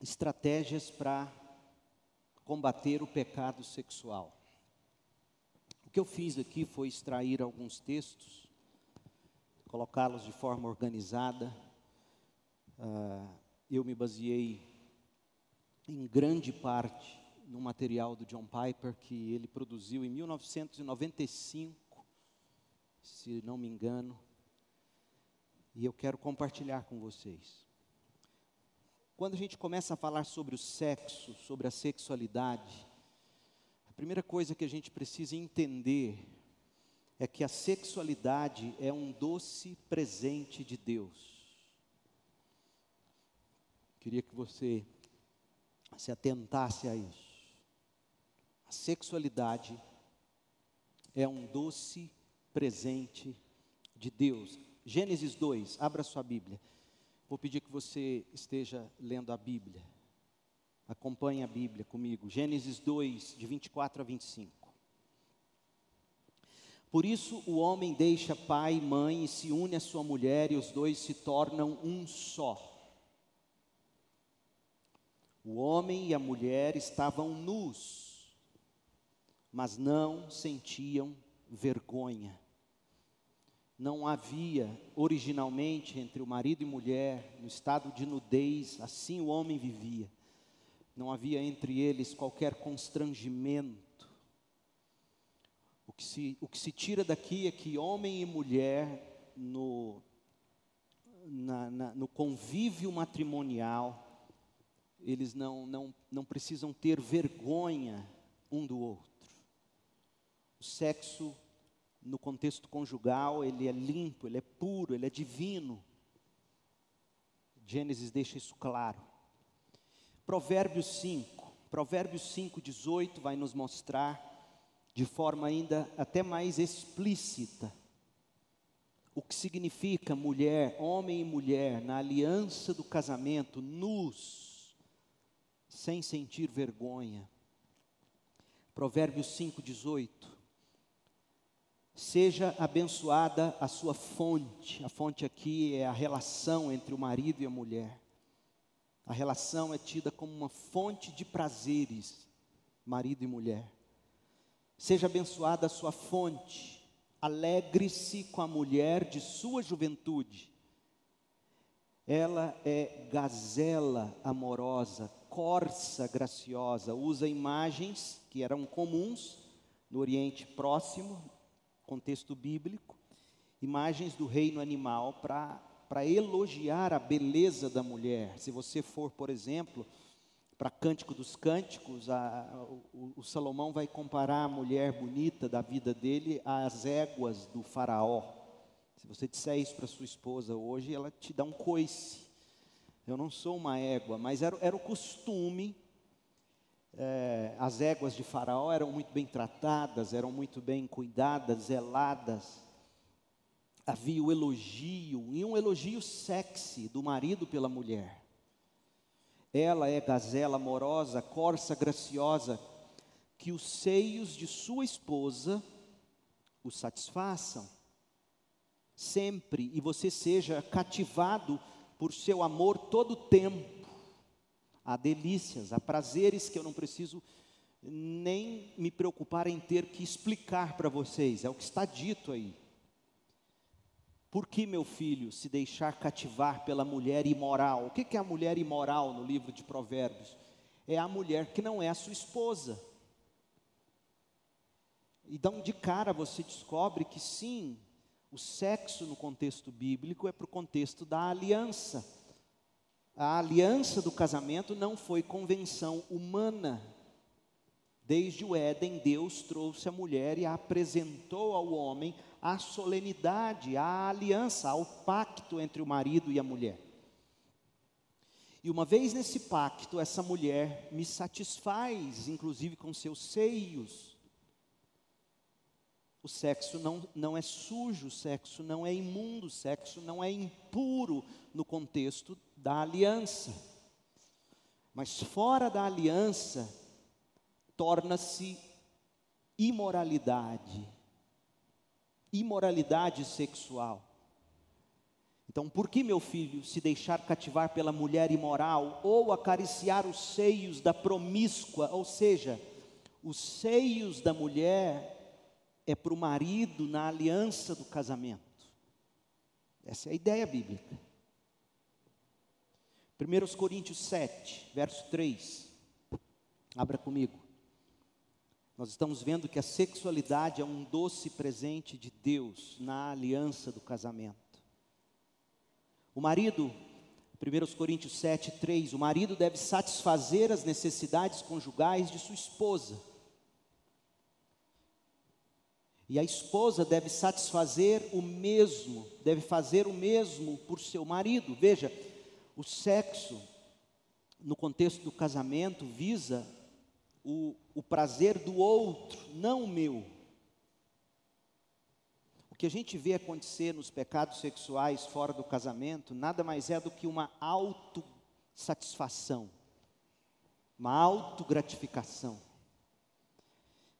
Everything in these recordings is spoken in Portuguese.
estratégias para combater o pecado sexual. O que eu fiz aqui foi extrair alguns textos, colocá-los de forma organizada. Uh, eu me baseei em grande parte no material do John Piper que ele produziu em 1995, se não me engano, e eu quero compartilhar com vocês. Quando a gente começa a falar sobre o sexo, sobre a sexualidade, a primeira coisa que a gente precisa entender é que a sexualidade é um doce presente de Deus. Queria que você se atentasse a isso. A sexualidade é um doce presente de Deus. Gênesis 2, abra sua Bíblia. Vou pedir que você esteja lendo a Bíblia. Acompanhe a Bíblia comigo. Gênesis 2, de 24 a 25. Por isso o homem deixa pai e mãe e se une à sua mulher, e os dois se tornam um só. O homem e a mulher estavam nus, mas não sentiam vergonha não havia originalmente entre o marido e mulher, no estado de nudez, assim o homem vivia. Não havia entre eles qualquer constrangimento. O que se, o que se tira daqui é que homem e mulher, no, na, na, no convívio matrimonial, eles não, não, não precisam ter vergonha um do outro. O sexo no contexto conjugal, ele é limpo, ele é puro, ele é divino. Gênesis deixa isso claro. Provérbios 5, Provérbios 5, 18 vai nos mostrar de forma ainda até mais explícita o que significa mulher, homem e mulher, na aliança do casamento, nus, sem sentir vergonha. Provérbios 5, 18. Seja abençoada a sua fonte. A fonte aqui é a relação entre o marido e a mulher. A relação é tida como uma fonte de prazeres, marido e mulher. Seja abençoada a sua fonte. Alegre-se com a mulher de sua juventude. Ela é gazela amorosa, corça graciosa, usa imagens que eram comuns no Oriente Próximo, contexto bíblico, imagens do reino animal para elogiar a beleza da mulher. Se você for, por exemplo, para Cântico dos Cânticos, a, o, o, Salomão vai comparar a mulher bonita da vida dele às éguas do faraó. Se você disser isso para sua esposa hoje, ela te dá um coice. Eu não sou uma égua, mas era, era o costume é, as éguas de Faraó eram muito bem tratadas, eram muito bem cuidadas, zeladas. Havia o elogio, e um elogio sexy do marido pela mulher. Ela é gazela amorosa, corça graciosa, que os seios de sua esposa o satisfaçam sempre e você seja cativado por seu amor todo o tempo há delícias, há prazeres que eu não preciso nem me preocupar em ter que explicar para vocês, é o que está dito aí. Por que, meu filho, se deixar cativar pela mulher imoral? O que é a mulher imoral no livro de Provérbios? É a mulher que não é a sua esposa. Então, de cara, você descobre que sim, o sexo no contexto bíblico é para o contexto da aliança a aliança do casamento não foi convenção humana. Desde o Éden, Deus trouxe a mulher e a apresentou ao homem a solenidade, a aliança, ao pacto entre o marido e a mulher. E uma vez nesse pacto, essa mulher me satisfaz, inclusive com seus seios, o sexo não, não é sujo, o sexo não é imundo, o sexo não é impuro no contexto da aliança. Mas fora da aliança, torna-se imoralidade, imoralidade sexual. Então, por que, meu filho, se deixar cativar pela mulher imoral ou acariciar os seios da promíscua, ou seja, os seios da mulher é para o marido na aliança do casamento. Essa é a ideia bíblica. 1 Coríntios 7, verso 3. Abra comigo. Nós estamos vendo que a sexualidade é um doce presente de Deus na aliança do casamento. O marido, 1 Coríntios 7, 3, o marido deve satisfazer as necessidades conjugais de sua esposa e a esposa deve satisfazer o mesmo, deve fazer o mesmo por seu marido. Veja, o sexo, no contexto do casamento, visa o, o prazer do outro, não o meu. O que a gente vê acontecer nos pecados sexuais fora do casamento, nada mais é do que uma autossatisfação, uma autogratificação.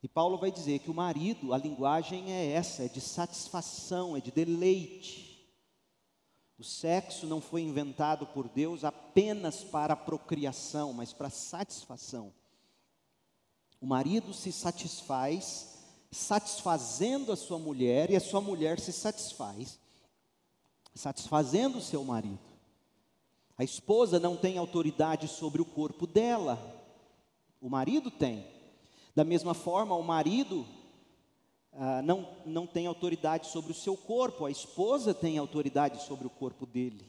E Paulo vai dizer que o marido, a linguagem é essa, é de satisfação, é de deleite. O sexo não foi inventado por Deus apenas para a procriação, mas para a satisfação. O marido se satisfaz satisfazendo a sua mulher e a sua mulher se satisfaz satisfazendo o seu marido. A esposa não tem autoridade sobre o corpo dela, o marido tem. Da mesma forma, o marido ah, não, não tem autoridade sobre o seu corpo, a esposa tem autoridade sobre o corpo dele.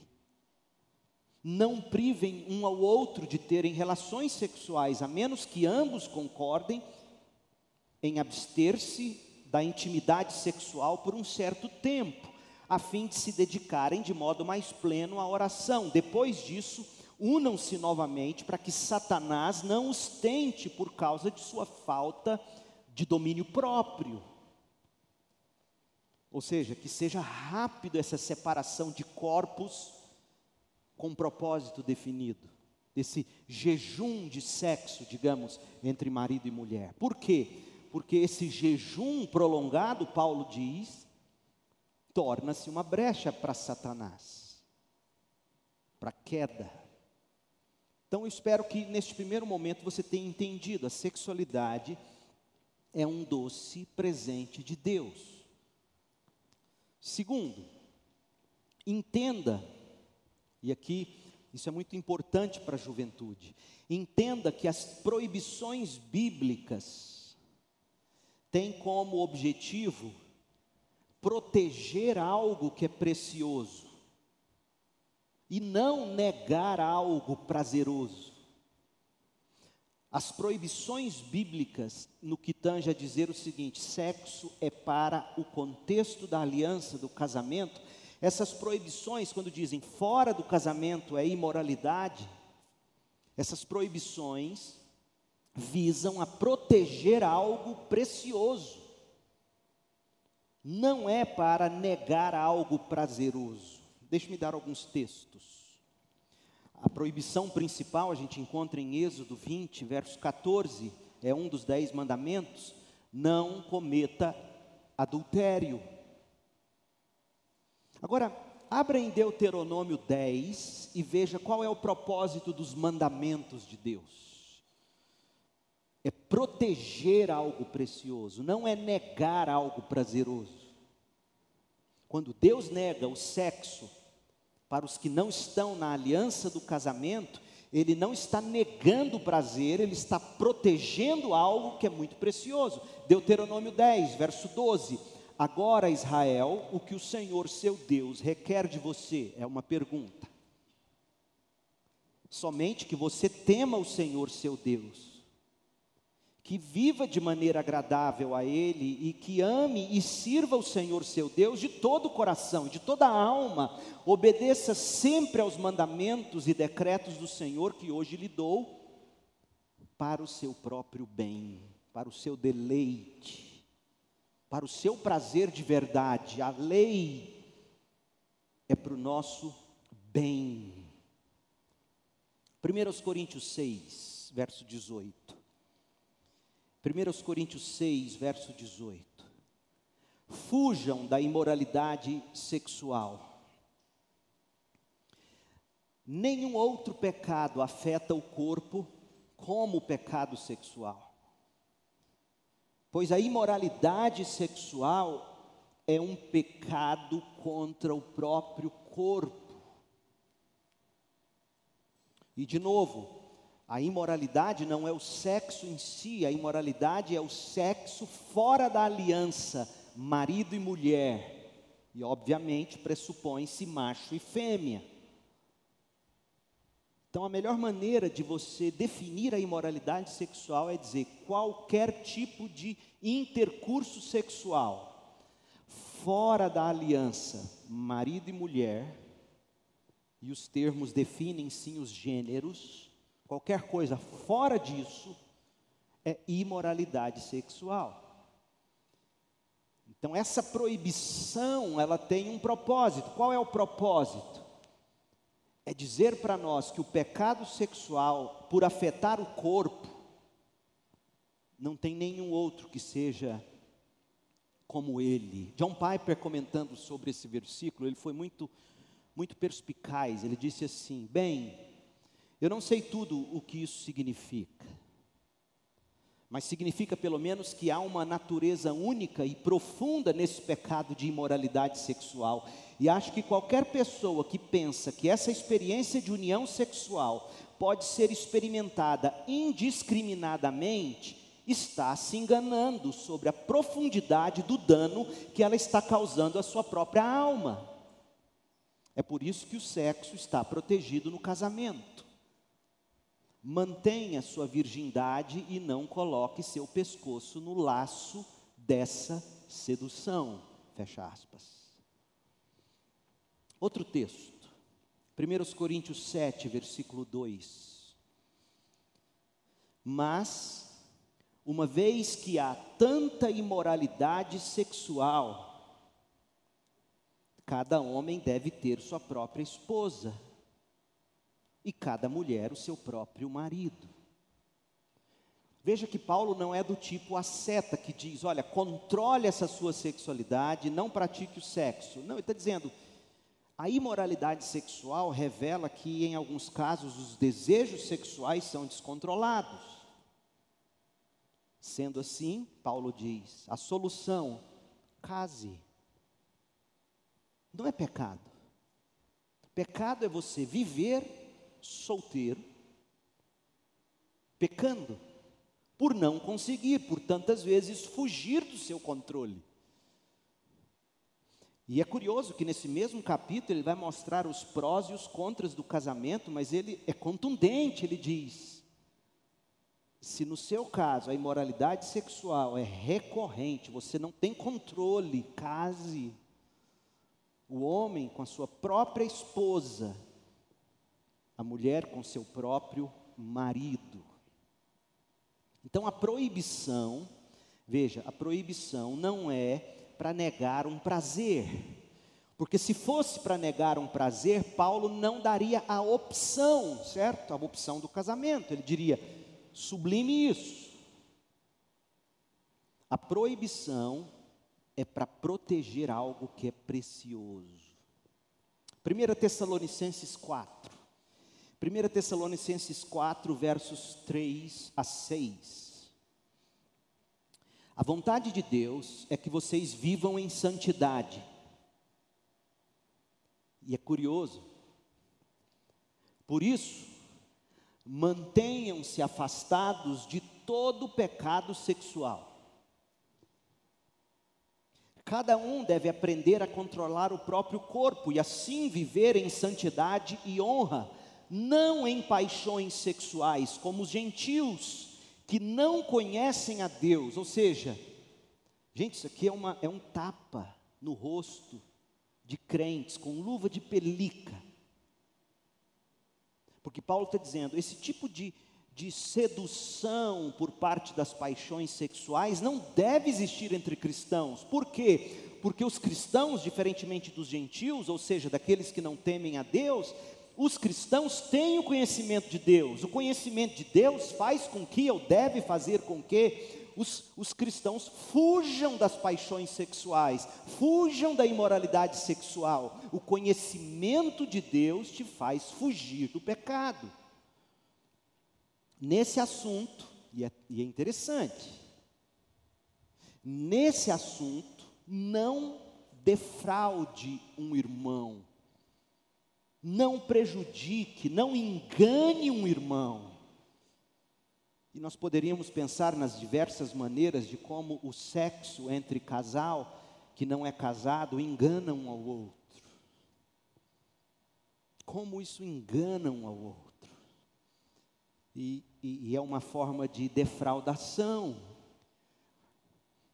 Não privem um ao outro de terem relações sexuais, a menos que ambos concordem em abster-se da intimidade sexual por um certo tempo, a fim de se dedicarem de modo mais pleno à oração. Depois disso, unam-se novamente para que Satanás não os tente por causa de sua falta de domínio próprio. Ou seja, que seja rápido essa separação de corpos com um propósito definido, desse jejum de sexo, digamos, entre marido e mulher. Por quê? Porque esse jejum prolongado, Paulo diz, torna-se uma brecha para Satanás, para a queda. Então eu espero que neste primeiro momento você tenha entendido, a sexualidade é um doce presente de Deus. Segundo, entenda, e aqui isso é muito importante para a juventude, entenda que as proibições bíblicas têm como objetivo proteger algo que é precioso e não negar algo prazeroso. As proibições bíblicas, no que tange a dizer o seguinte: sexo é para o contexto da aliança, do casamento. Essas proibições, quando dizem fora do casamento é imoralidade, essas proibições visam a proteger algo precioso. Não é para negar algo prazeroso. Deixe-me dar alguns textos. A proibição principal a gente encontra em Êxodo 20, verso 14, é um dos dez mandamentos: não cometa adultério. Agora, abra em Deuteronômio 10 e veja qual é o propósito dos mandamentos de Deus. É proteger algo precioso, não é negar algo prazeroso. Quando Deus nega o sexo, para os que não estão na aliança do casamento, ele não está negando o prazer, ele está protegendo algo que é muito precioso. Deuteronômio 10, verso 12. Agora, Israel, o que o Senhor seu Deus requer de você é uma pergunta. Somente que você tema o Senhor seu Deus que viva de maneira agradável a Ele e que ame e sirva o Senhor seu Deus de todo o coração, de toda a alma, obedeça sempre aos mandamentos e decretos do Senhor que hoje lhe dou, para o seu próprio bem, para o seu deleite, para o seu prazer de verdade. A lei é para o nosso bem. 1 Coríntios 6, verso 18. 1 Coríntios 6, verso 18. Fujam da imoralidade sexual. Nenhum outro pecado afeta o corpo como o pecado sexual. Pois a imoralidade sexual é um pecado contra o próprio corpo. E de novo, a imoralidade não é o sexo em si, a imoralidade é o sexo fora da aliança, marido e mulher. E obviamente pressupõe-se macho e fêmea. Então, a melhor maneira de você definir a imoralidade sexual é dizer qualquer tipo de intercurso sexual fora da aliança, marido e mulher, e os termos definem sim os gêneros qualquer coisa fora disso é imoralidade sexual. Então essa proibição, ela tem um propósito. Qual é o propósito? É dizer para nós que o pecado sexual, por afetar o corpo, não tem nenhum outro que seja como ele. John Piper comentando sobre esse versículo, ele foi muito muito perspicaz. Ele disse assim: "Bem, eu não sei tudo o que isso significa, mas significa pelo menos que há uma natureza única e profunda nesse pecado de imoralidade sexual. E acho que qualquer pessoa que pensa que essa experiência de união sexual pode ser experimentada indiscriminadamente, está se enganando sobre a profundidade do dano que ela está causando à sua própria alma. É por isso que o sexo está protegido no casamento mantenha sua virgindade e não coloque seu pescoço no laço dessa sedução. Fecha aspas. Outro texto, 1 Coríntios 7, versículo 2. Mas, uma vez que há tanta imoralidade sexual, cada homem deve ter sua própria esposa e cada mulher o seu próprio marido. Veja que Paulo não é do tipo asceta que diz: olha, controle essa sua sexualidade, não pratique o sexo. Não, ele está dizendo: a imoralidade sexual revela que, em alguns casos, os desejos sexuais são descontrolados. Sendo assim, Paulo diz: a solução, case. Não é pecado. Pecado é você viver solteiro, pecando, por não conseguir, por tantas vezes fugir do seu controle. E é curioso que nesse mesmo capítulo ele vai mostrar os prós e os contras do casamento, mas ele é contundente, ele diz: se no seu caso a imoralidade sexual é recorrente, você não tem controle, case. O homem com a sua própria esposa a mulher com seu próprio marido. Então a proibição, veja, a proibição não é para negar um prazer. Porque se fosse para negar um prazer, Paulo não daria a opção, certo? A opção do casamento. Ele diria: sublime isso. A proibição é para proteger algo que é precioso. 1 Tessalonicenses 4. 1 Tessalonicenses 4, versos 3 a 6. A vontade de Deus é que vocês vivam em santidade. E é curioso. Por isso, mantenham-se afastados de todo pecado sexual. Cada um deve aprender a controlar o próprio corpo e assim viver em santidade e honra não em paixões sexuais, como os gentios que não conhecem a Deus. Ou seja, gente, isso aqui é, uma, é um tapa no rosto de crentes com luva de pelica. Porque Paulo está dizendo: esse tipo de, de sedução por parte das paixões sexuais não deve existir entre cristãos. Por quê? Porque os cristãos, diferentemente dos gentios, ou seja, daqueles que não temem a Deus, os cristãos têm o conhecimento de Deus. O conhecimento de Deus faz com que, ou deve fazer com que, os, os cristãos fujam das paixões sexuais, fujam da imoralidade sexual. O conhecimento de Deus te faz fugir do pecado. Nesse assunto, e é, e é interessante, nesse assunto, não defraude um irmão, não prejudique, não engane um irmão. E nós poderíamos pensar nas diversas maneiras de como o sexo entre casal que não é casado engana um ao outro. Como isso engana um ao outro. E, e, e é uma forma de defraudação.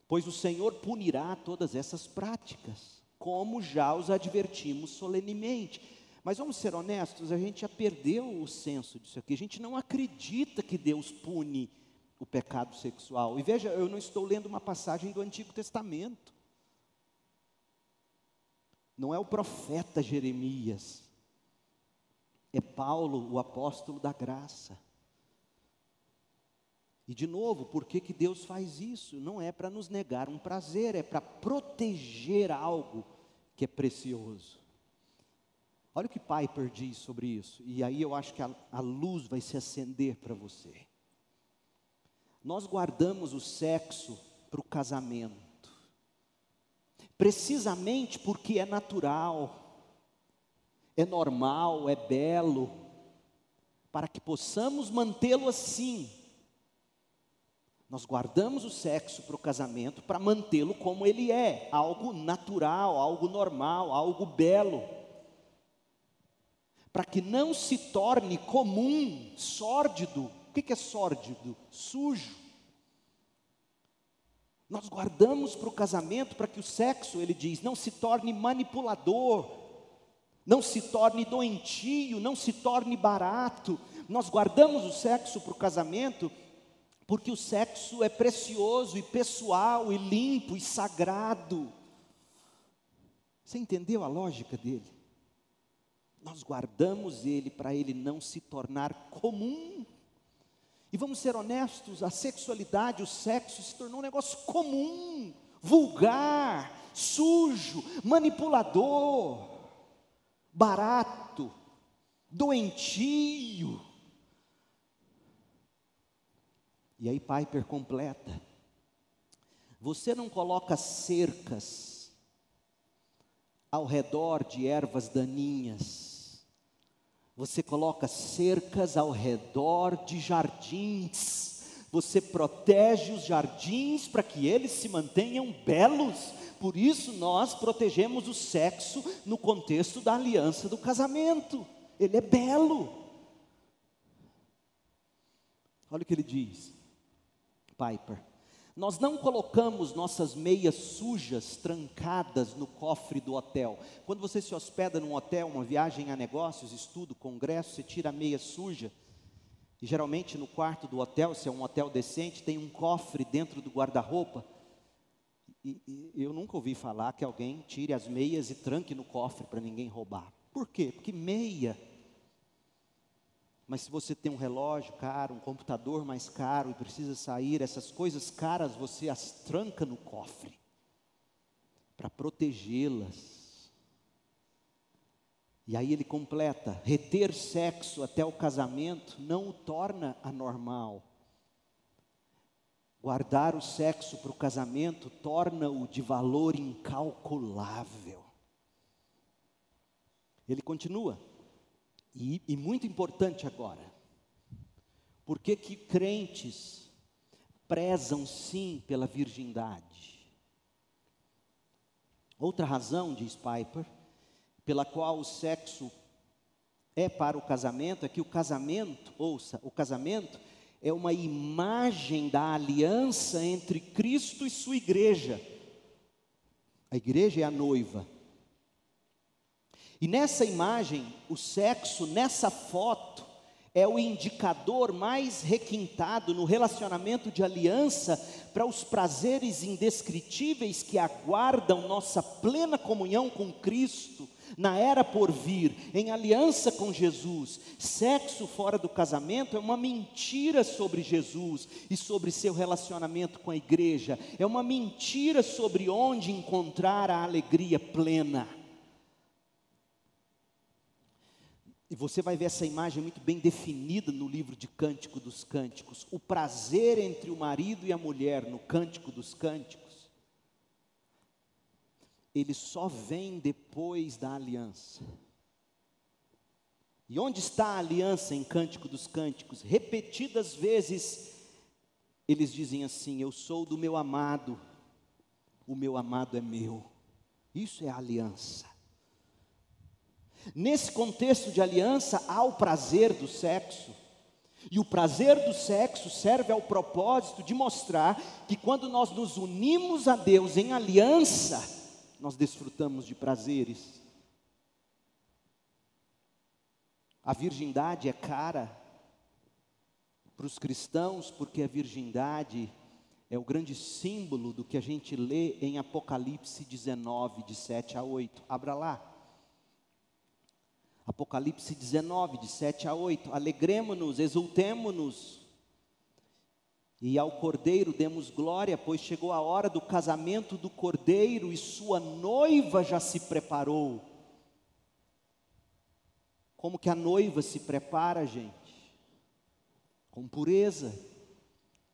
Pois o Senhor punirá todas essas práticas, como já os advertimos solenemente. Mas vamos ser honestos, a gente já perdeu o senso disso aqui. A gente não acredita que Deus pune o pecado sexual. E veja, eu não estou lendo uma passagem do Antigo Testamento. Não é o profeta Jeremias. É Paulo, o apóstolo da graça. E de novo, por que, que Deus faz isso? Não é para nos negar um prazer, é para proteger algo que é precioso. Olha o que Piper diz sobre isso, e aí eu acho que a, a luz vai se acender para você. Nós guardamos o sexo para o casamento, precisamente porque é natural, é normal, é belo, para que possamos mantê-lo assim. Nós guardamos o sexo para o casamento para mantê-lo como ele é, algo natural, algo normal, algo belo para que não se torne comum, sórdido. O que é sórdido? Sujo. Nós guardamos para o casamento para que o sexo, ele diz, não se torne manipulador, não se torne doentio, não se torne barato. Nós guardamos o sexo para o casamento porque o sexo é precioso e pessoal e limpo e sagrado. Você entendeu a lógica dele? Nós guardamos ele para ele não se tornar comum. E vamos ser honestos, a sexualidade, o sexo se tornou um negócio comum, vulgar, sujo, manipulador, barato, doentio. E aí Piper completa: você não coloca cercas ao redor de ervas daninhas, você coloca cercas ao redor de jardins. Você protege os jardins para que eles se mantenham belos. Por isso nós protegemos o sexo no contexto da aliança do casamento. Ele é belo. Olha o que ele diz, Piper. Nós não colocamos nossas meias sujas trancadas no cofre do hotel. Quando você se hospeda num hotel, uma viagem a negócios, estudo, congresso, você tira a meia suja. E geralmente no quarto do hotel, se é um hotel decente, tem um cofre dentro do guarda-roupa. E, e, eu nunca ouvi falar que alguém tire as meias e tranque no cofre para ninguém roubar. Por quê? Porque meia mas se você tem um relógio caro, um computador mais caro e precisa sair, essas coisas caras você as tranca no cofre para protegê-las. E aí ele completa: reter sexo até o casamento não o torna anormal. Guardar o sexo para o casamento torna-o de valor incalculável. Ele continua: e, e muito importante agora, por que que crentes prezam sim pela virgindade? Outra razão, diz Piper, pela qual o sexo é para o casamento, é que o casamento, ouça, o casamento é uma imagem da aliança entre Cristo e sua igreja. A igreja é a noiva. E nessa imagem, o sexo, nessa foto, é o indicador mais requintado no relacionamento de aliança para os prazeres indescritíveis que aguardam nossa plena comunhão com Cristo na era por vir, em aliança com Jesus. Sexo fora do casamento é uma mentira sobre Jesus e sobre seu relacionamento com a igreja, é uma mentira sobre onde encontrar a alegria plena. E você vai ver essa imagem muito bem definida no livro de Cântico dos Cânticos. O prazer entre o marido e a mulher no Cântico dos Cânticos, ele só vem depois da aliança. E onde está a aliança em Cântico dos Cânticos? Repetidas vezes, eles dizem assim: Eu sou do meu amado, o meu amado é meu. Isso é aliança. Nesse contexto de aliança, há o prazer do sexo. E o prazer do sexo serve ao propósito de mostrar que quando nós nos unimos a Deus em aliança, nós desfrutamos de prazeres. A virgindade é cara para os cristãos, porque a virgindade é o grande símbolo do que a gente lê em Apocalipse 19, de 7 a 8. Abra lá. Apocalipse 19, de 7 a 8. Alegremos-nos, exultemo-nos. E ao cordeiro demos glória, pois chegou a hora do casamento do cordeiro e sua noiva já se preparou. Como que a noiva se prepara, gente? Com pureza.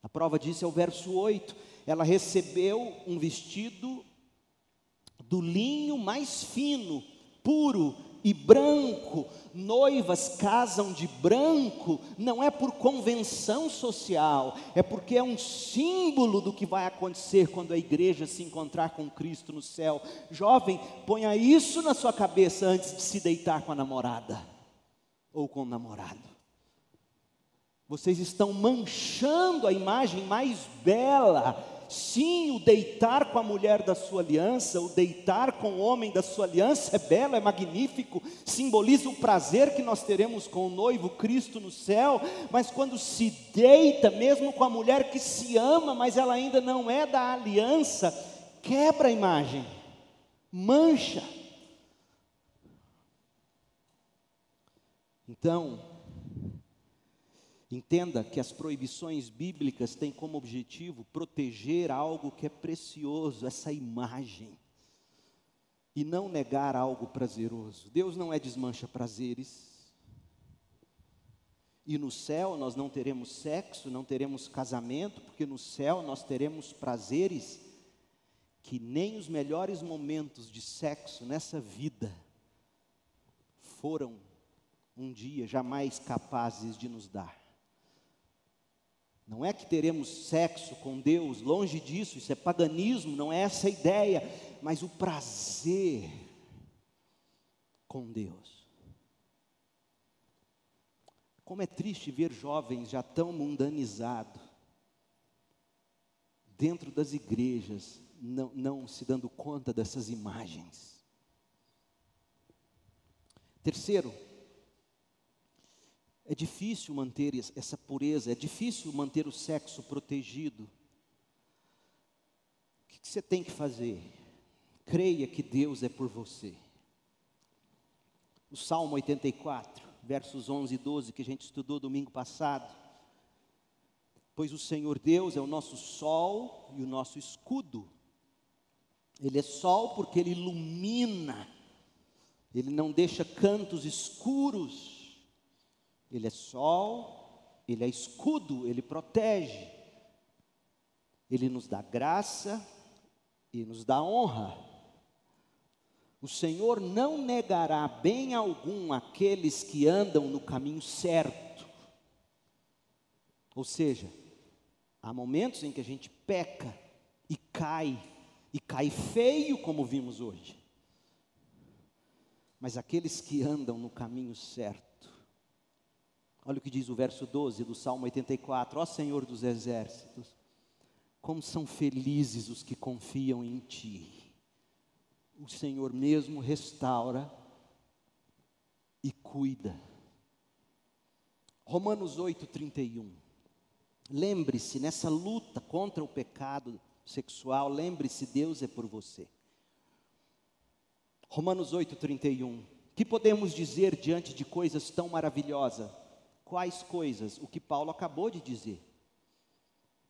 A prova disso é o verso 8. Ela recebeu um vestido do linho mais fino, puro, e branco, noivas casam de branco, não é por convenção social, é porque é um símbolo do que vai acontecer quando a igreja se encontrar com Cristo no céu. Jovem, ponha isso na sua cabeça antes de se deitar com a namorada ou com o namorado. Vocês estão manchando a imagem mais bela Sim, o deitar com a mulher da sua aliança, o deitar com o homem da sua aliança é belo, é magnífico, simboliza o prazer que nós teremos com o noivo Cristo no céu, mas quando se deita, mesmo com a mulher que se ama, mas ela ainda não é da aliança, quebra a imagem, mancha. Então, Entenda que as proibições bíblicas têm como objetivo proteger algo que é precioso, essa imagem, e não negar algo prazeroso. Deus não é desmancha prazeres. E no céu nós não teremos sexo, não teremos casamento, porque no céu nós teremos prazeres que nem os melhores momentos de sexo nessa vida foram um dia jamais capazes de nos dar. Não é que teremos sexo com Deus, longe disso, isso é paganismo, não é essa a ideia, mas o prazer com Deus. Como é triste ver jovens já tão mundanizados, dentro das igrejas, não, não se dando conta dessas imagens. Terceiro, é difícil manter essa pureza, é difícil manter o sexo protegido. O que você tem que fazer? Creia que Deus é por você. O Salmo 84, versos 11 e 12, que a gente estudou domingo passado. Pois o Senhor Deus é o nosso sol e o nosso escudo. Ele é sol porque ele ilumina, ele não deixa cantos escuros ele é sol, ele é escudo, ele protege. Ele nos dá graça e nos dá honra. O Senhor não negará bem algum aqueles que andam no caminho certo. Ou seja, há momentos em que a gente peca e cai, e cai feio, como vimos hoje. Mas aqueles que andam no caminho certo, Olha o que diz o verso 12 do Salmo 84: Ó Senhor dos exércitos, como são felizes os que confiam em Ti. O Senhor mesmo restaura e cuida. Romanos 8, 31. Lembre-se, nessa luta contra o pecado sexual, lembre-se, Deus é por você. Romanos 8, 31. Que podemos dizer diante de coisas tão maravilhosas? Quais coisas? O que Paulo acabou de dizer.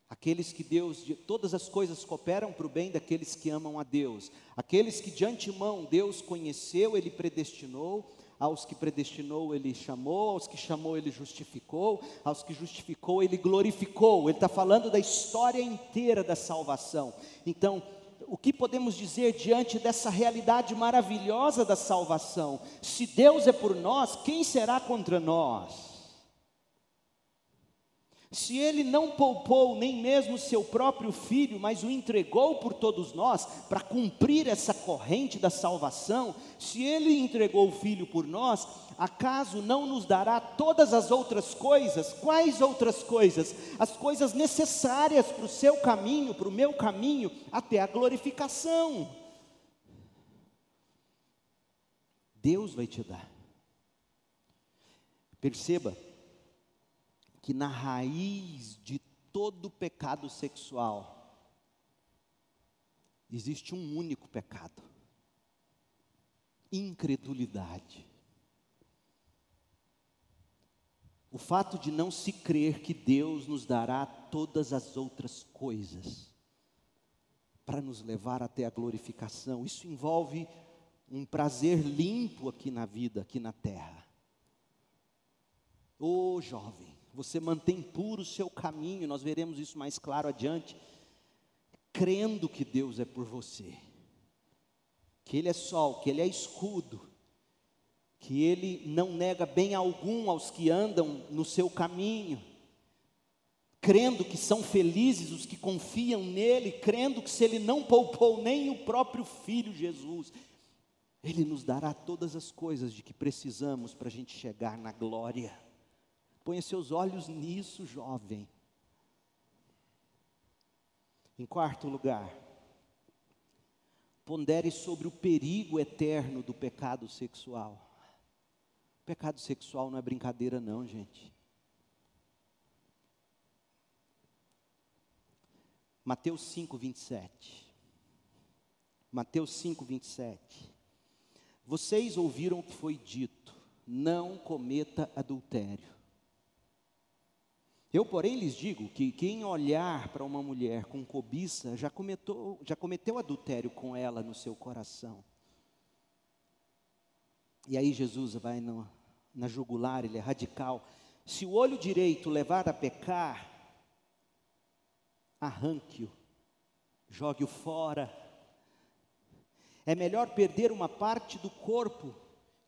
Aqueles que Deus, todas as coisas cooperam para o bem daqueles que amam a Deus. Aqueles que de antemão Deus conheceu, Ele predestinou. Aos que predestinou, Ele chamou. Aos que chamou, Ele justificou. Aos que justificou, Ele glorificou. Ele está falando da história inteira da salvação. Então, o que podemos dizer diante dessa realidade maravilhosa da salvação? Se Deus é por nós, quem será contra nós? Se ele não poupou nem mesmo seu próprio filho, mas o entregou por todos nós, para cumprir essa corrente da salvação, se ele entregou o filho por nós, acaso não nos dará todas as outras coisas? Quais outras coisas? As coisas necessárias para o seu caminho, para o meu caminho, até a glorificação. Deus vai te dar. Perceba, que na raiz de todo pecado sexual existe um único pecado: incredulidade. O fato de não se crer que Deus nos dará todas as outras coisas para nos levar até a glorificação, isso envolve um prazer limpo aqui na vida, aqui na terra. Ô oh, jovem, você mantém puro o seu caminho, nós veremos isso mais claro adiante, crendo que Deus é por você, que Ele é sol, que Ele é escudo, que Ele não nega bem algum aos que andam no seu caminho, crendo que são felizes os que confiam nele, crendo que se Ele não poupou nem o próprio Filho Jesus, Ele nos dará todas as coisas de que precisamos para a gente chegar na glória. Ponha seus olhos nisso, jovem. Em quarto lugar, pondere sobre o perigo eterno do pecado sexual. O pecado sexual não é brincadeira, não, gente. Mateus 5, 27. Mateus 5, 27. Vocês ouviram o que foi dito: não cometa adultério. Eu, porém, lhes digo que quem olhar para uma mulher com cobiça já cometeu, já cometeu adultério com ela no seu coração. E aí Jesus vai no, na jugular, ele é radical. Se o olho direito levar a pecar, arranque-o, jogue-o fora. É melhor perder uma parte do corpo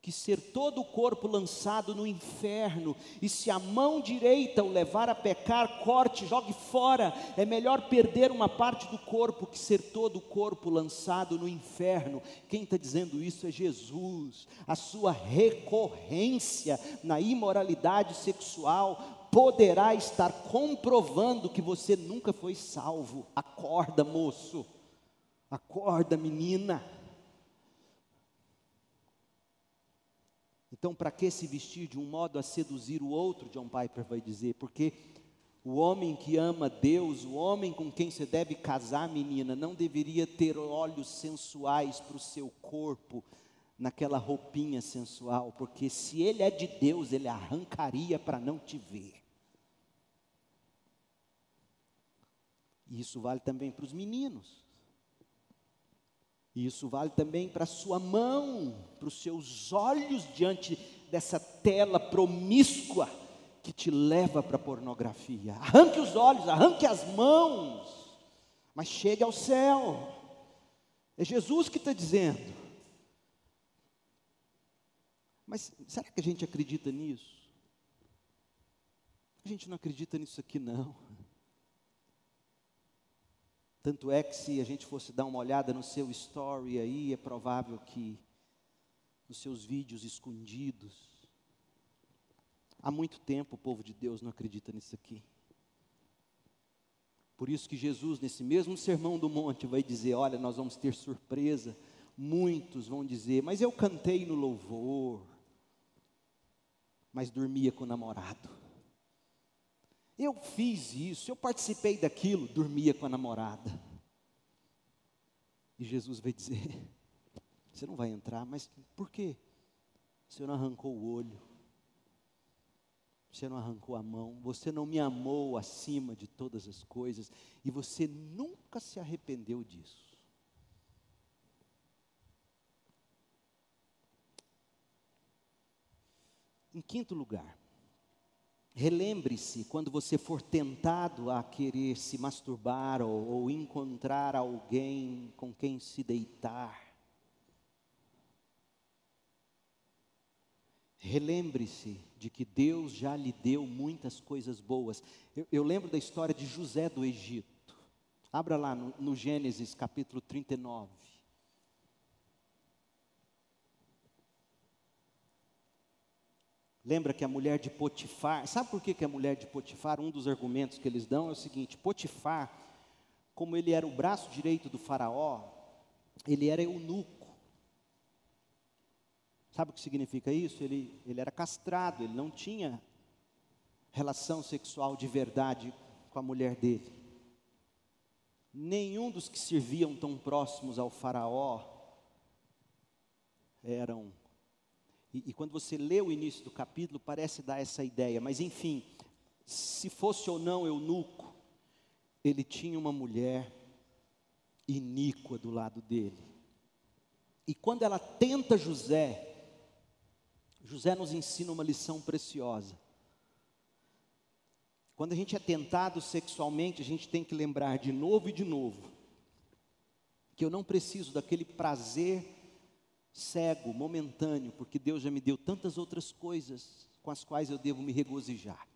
que ser todo o corpo lançado no inferno, e se a mão direita o levar a pecar, corte, jogue fora. É melhor perder uma parte do corpo que ser todo o corpo lançado no inferno. Quem está dizendo isso é Jesus. A sua recorrência na imoralidade sexual poderá estar comprovando que você nunca foi salvo. Acorda, moço. Acorda, menina. Então, para que se vestir de um modo a seduzir o outro, John Piper vai dizer, porque o homem que ama Deus, o homem com quem você deve casar, menina, não deveria ter olhos sensuais para o seu corpo, naquela roupinha sensual, porque se ele é de Deus, ele arrancaria para não te ver. E isso vale também para os meninos. E isso vale também para a sua mão, para os seus olhos diante dessa tela promíscua que te leva para a pornografia. Arranque os olhos, arranque as mãos, mas chegue ao céu. É Jesus que está dizendo. Mas será que a gente acredita nisso? A gente não acredita nisso aqui, não. Tanto é que se a gente fosse dar uma olhada no seu story aí, é provável que nos seus vídeos escondidos, há muito tempo o povo de Deus não acredita nisso aqui. Por isso que Jesus, nesse mesmo sermão do monte, vai dizer: Olha, nós vamos ter surpresa. Muitos vão dizer, mas eu cantei no louvor, mas dormia com o namorado. Eu fiz isso, eu participei daquilo, dormia com a namorada. E Jesus vai dizer: Você não vai entrar, mas por quê? Você não arrancou o olho, você não arrancou a mão, você não me amou acima de todas as coisas, e você nunca se arrependeu disso. Em quinto lugar, relembre-se quando você for tentado a querer se masturbar ou, ou encontrar alguém com quem se deitar. Relembre-se de que Deus já lhe deu muitas coisas boas. Eu, eu, lembro da história de José do Egito. Abra lá no, no Gênesis capítulo 39. Lembra que a mulher de Potifar, sabe por que, que a mulher de Potifar, um dos argumentos que eles dão é o seguinte: Potifar, como ele era o braço direito do Faraó, ele era eunuco. Sabe o que significa isso? Ele, ele era castrado, ele não tinha relação sexual de verdade com a mulher dele. Nenhum dos que serviam tão próximos ao Faraó eram e, e quando você lê o início do capítulo, parece dar essa ideia, mas enfim, se fosse ou não eunuco, ele tinha uma mulher iníqua do lado dele. E quando ela tenta José, José nos ensina uma lição preciosa. Quando a gente é tentado sexualmente, a gente tem que lembrar de novo e de novo que eu não preciso daquele prazer cego, momentâneo, porque Deus já me deu tantas outras coisas com as quais eu devo me regozijar.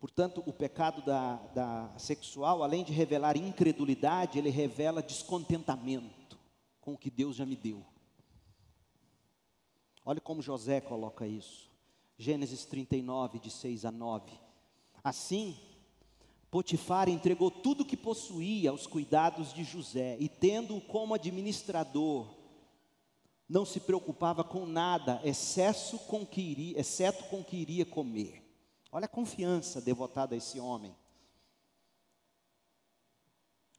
Portanto, o pecado da, da sexual, além de revelar incredulidade, ele revela descontentamento com o que Deus já me deu. Olha como José coloca isso. Gênesis 39, de 6 a 9. Assim, Potifar entregou tudo o que possuía aos cuidados de José, e tendo-o como administrador, não se preocupava com nada, excesso com que iria, exceto com que iria comer. Olha a confiança devotada a esse homem.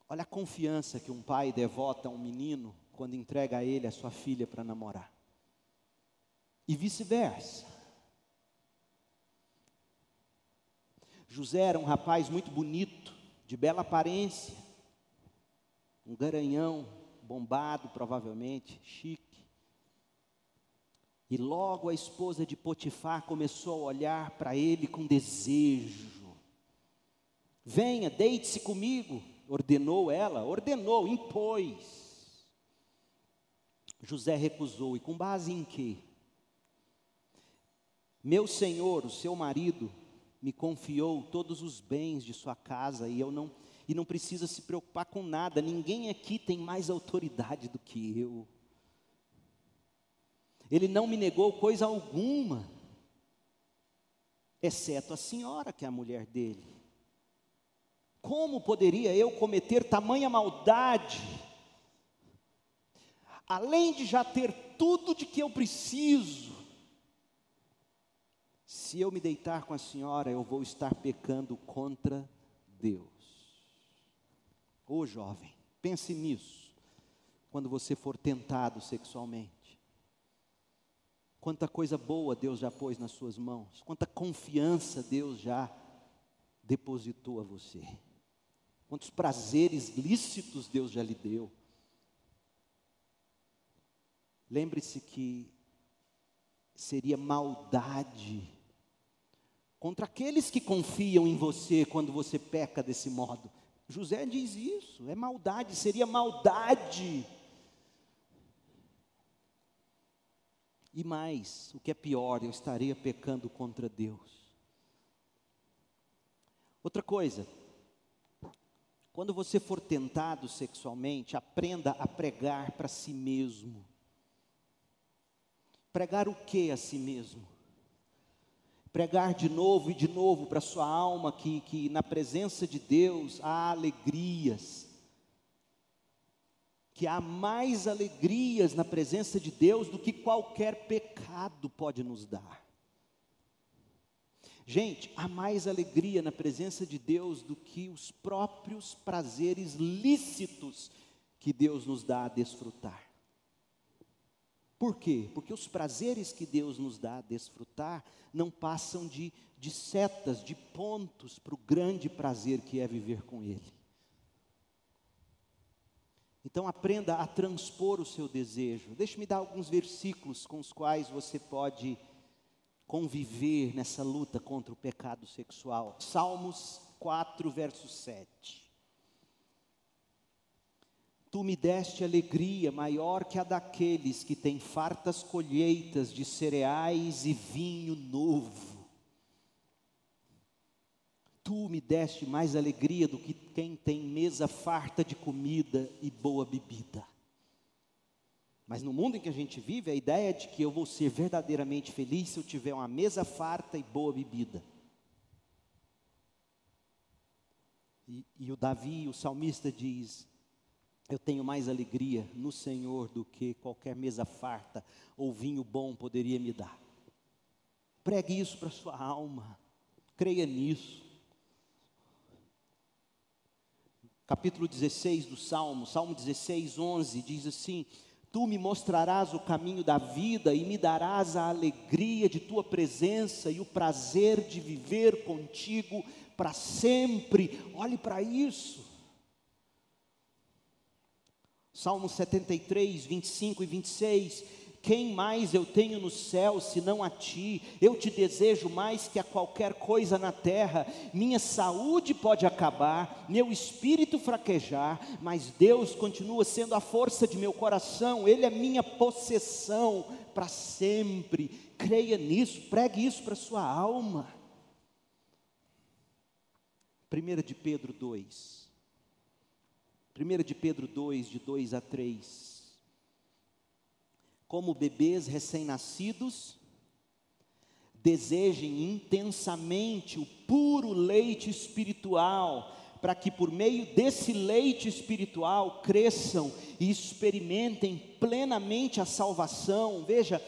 Olha a confiança que um pai devota a um menino quando entrega a ele a sua filha para namorar. E vice-versa. José era um rapaz muito bonito, de bela aparência, um garanhão, bombado provavelmente, chique. E logo a esposa de Potifar começou a olhar para ele com desejo. Venha, deite-se comigo, ordenou ela, ordenou, impôs. José recusou, e com base em quê? Meu senhor, o seu marido, me confiou todos os bens de sua casa e eu não e não precisa se preocupar com nada. Ninguém aqui tem mais autoridade do que eu. Ele não me negou coisa alguma, exceto a senhora, que é a mulher dele. Como poderia eu cometer tamanha maldade? Além de já ter tudo de que eu preciso, se eu me deitar com a senhora, eu vou estar pecando contra Deus. Ô jovem, pense nisso, quando você for tentado sexualmente. Quanta coisa boa Deus já pôs nas suas mãos, quanta confiança Deus já depositou a você, quantos prazeres lícitos Deus já lhe deu. Lembre-se que seria maldade contra aqueles que confiam em você quando você peca desse modo. José diz isso, é maldade, seria maldade E mais, o que é pior, eu estaria pecando contra Deus. Outra coisa, quando você for tentado sexualmente, aprenda a pregar para si mesmo. Pregar o que a si mesmo? Pregar de novo e de novo para sua alma que, que na presença de Deus há alegrias, que há mais alegrias na presença de Deus do que qualquer pecado pode nos dar. Gente, há mais alegria na presença de Deus do que os próprios prazeres lícitos que Deus nos dá a desfrutar. Por quê? Porque os prazeres que Deus nos dá a desfrutar não passam de, de setas, de pontos para o grande prazer que é viver com Ele. Então aprenda a transpor o seu desejo. Deixe-me dar alguns versículos com os quais você pode conviver nessa luta contra o pecado sexual. Salmos 4, verso 7. Tu me deste alegria maior que a daqueles que têm fartas colheitas de cereais e vinho novo. Tu me deste mais alegria do que quem tem mesa farta de comida e boa bebida. Mas no mundo em que a gente vive, a ideia é de que eu vou ser verdadeiramente feliz se eu tiver uma mesa farta e boa bebida. E, e o Davi, o salmista, diz: Eu tenho mais alegria no Senhor do que qualquer mesa farta ou vinho bom poderia me dar. Pregue isso para sua alma, creia nisso. Capítulo 16 do Salmo, Salmo 16, 11, diz assim: Tu me mostrarás o caminho da vida e me darás a alegria de tua presença e o prazer de viver contigo para sempre. Olhe para isso. Salmo 73, 25 e 26 quem mais eu tenho no céu senão a ti? Eu te desejo mais que a qualquer coisa na terra. Minha saúde pode acabar, meu espírito fraquejar, mas Deus continua sendo a força de meu coração, Ele é minha possessão para sempre. Creia nisso, pregue isso para sua alma. 1 de Pedro 2. 1 de Pedro 2, de 2 a 3 como bebês recém-nascidos, desejem intensamente o puro leite espiritual, para que por meio desse leite espiritual cresçam e experimentem plenamente a salvação. Veja,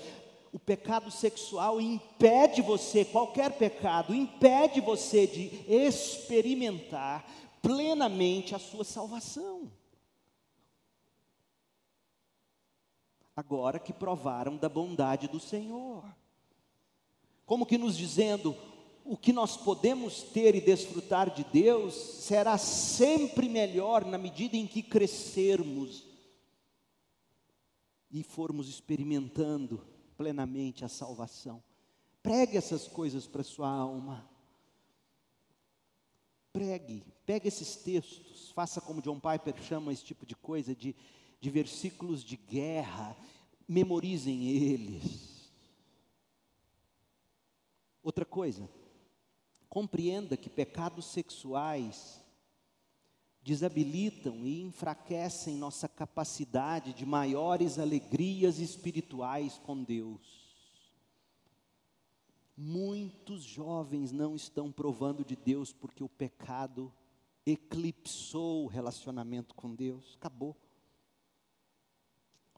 o pecado sexual impede você, qualquer pecado, impede você de experimentar plenamente a sua salvação. Agora que provaram da bondade do Senhor. Como que nos dizendo, o que nós podemos ter e desfrutar de Deus será sempre melhor na medida em que crescermos e formos experimentando plenamente a salvação. Pregue essas coisas para sua alma. Pregue, pegue esses textos, faça como John Piper chama esse tipo de coisa de de versículos de guerra, memorizem eles. Outra coisa, compreenda que pecados sexuais desabilitam e enfraquecem nossa capacidade de maiores alegrias espirituais com Deus. Muitos jovens não estão provando de Deus porque o pecado eclipsou o relacionamento com Deus, acabou.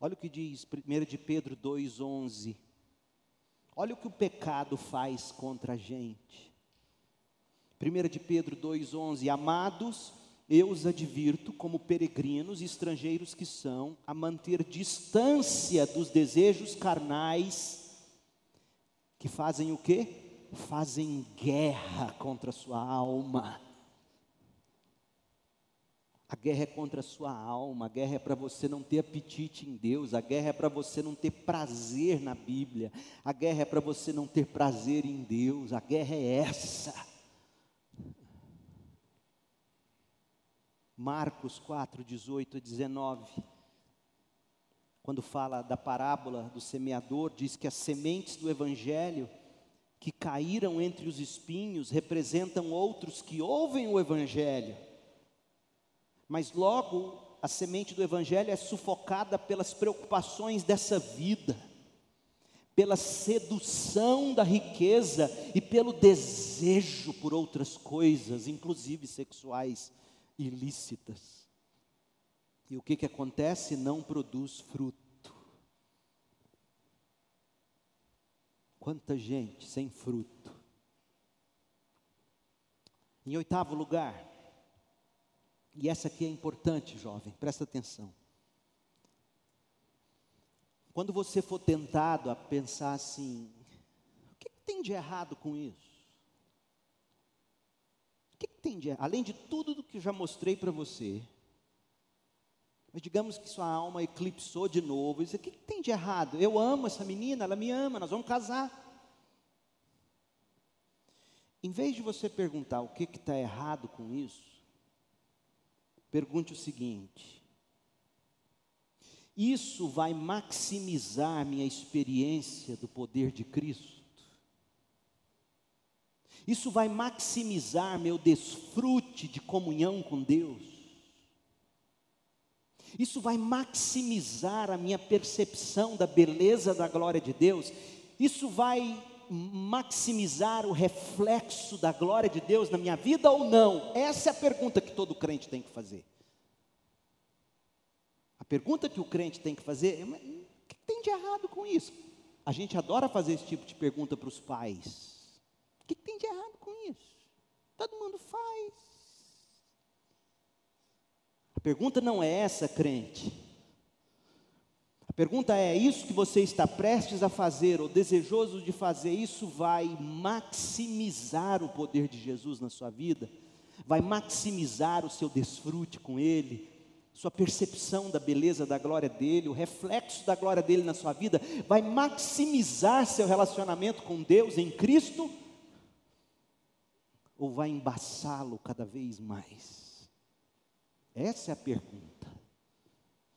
Olha o que diz 1 de Pedro 2,11. Olha o que o pecado faz contra a gente. 1 de Pedro 2,11. Amados, eu os advirto, como peregrinos e estrangeiros que são, a manter distância dos desejos carnais, que fazem o quê? Fazem guerra contra a sua alma. A guerra é contra a sua alma, a guerra é para você não ter apetite em Deus, a guerra é para você não ter prazer na Bíblia, a guerra é para você não ter prazer em Deus, a guerra é essa. Marcos 4, 18 a 19, quando fala da parábola do semeador, diz que as sementes do Evangelho que caíram entre os espinhos representam outros que ouvem o Evangelho mas logo a semente do Evangelho é sufocada pelas preocupações dessa vida, pela sedução da riqueza e pelo desejo por outras coisas, inclusive sexuais ilícitas. E o que, que acontece? Não produz fruto. Quanta gente sem fruto. Em oitavo lugar, e essa aqui é importante, jovem, presta atenção. Quando você for tentado a pensar assim, o que, que tem de errado com isso? O que, que tem de errado? Além de tudo do que já mostrei para você, mas digamos que sua alma eclipsou de novo. E diz, o que, que tem de errado? Eu amo essa menina, ela me ama, nós vamos casar. Em vez de você perguntar o que está errado com isso, pergunte o seguinte: isso vai maximizar minha experiência do poder de Cristo? Isso vai maximizar meu desfrute de comunhão com Deus? Isso vai maximizar a minha percepção da beleza da glória de Deus. Isso vai maximizar o reflexo da glória de Deus na minha vida ou não? Essa é a pergunta que todo crente tem que fazer. A pergunta que o crente tem que fazer é: o que tem de errado com isso? A gente adora fazer esse tipo de pergunta para os pais. O que tem de errado com isso? Todo mundo faz. A pergunta não é essa, crente. A pergunta é: isso que você está prestes a fazer ou desejoso de fazer, isso vai maximizar o poder de Jesus na sua vida? Vai maximizar o seu desfrute com Ele? Sua percepção da beleza da glória dele, o reflexo da glória dele na sua vida, vai maximizar seu relacionamento com Deus em Cristo? Ou vai embaçá-lo cada vez mais? Essa é a pergunta.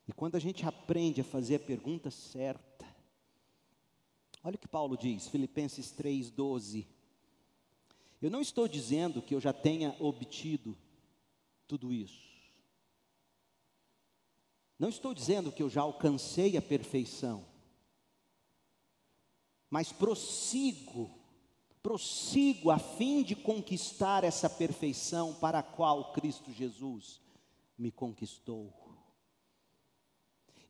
E quando a gente aprende a fazer a pergunta certa, olha o que Paulo diz, Filipenses 3,12. Eu não estou dizendo que eu já tenha obtido tudo isso. Não estou dizendo que eu já alcancei a perfeição. Mas prossigo, prossigo a fim de conquistar essa perfeição para a qual Cristo Jesus me conquistou.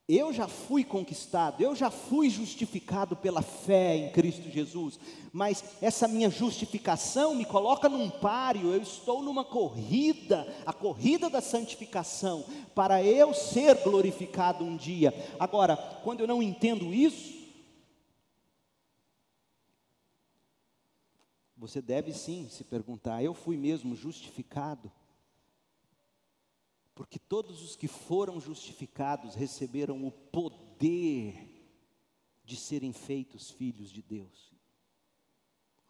Eu já fui conquistado, eu já fui justificado pela fé em Cristo Jesus, mas essa minha justificação me coloca num páreo, eu estou numa corrida, a corrida da santificação, para eu ser glorificado um dia. Agora, quando eu não entendo isso, você deve sim se perguntar: eu fui mesmo justificado? Porque todos os que foram justificados receberam o poder de serem feitos filhos de Deus.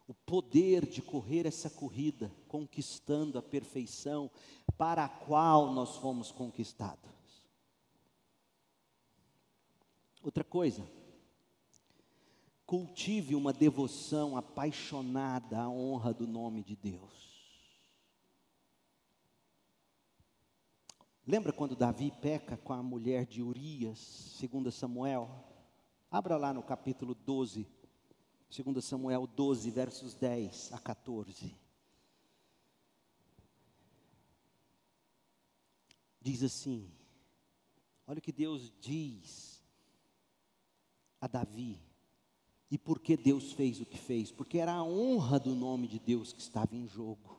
O poder de correr essa corrida, conquistando a perfeição para a qual nós fomos conquistados. Outra coisa, cultive uma devoção apaixonada à honra do nome de Deus. Lembra quando Davi peca com a mulher de Urias, segundo Samuel? Abra lá no capítulo 12, segundo Samuel 12, versos 10 a 14. Diz assim: Olha o que Deus diz a Davi. E por que Deus fez o que fez? Porque era a honra do nome de Deus que estava em jogo.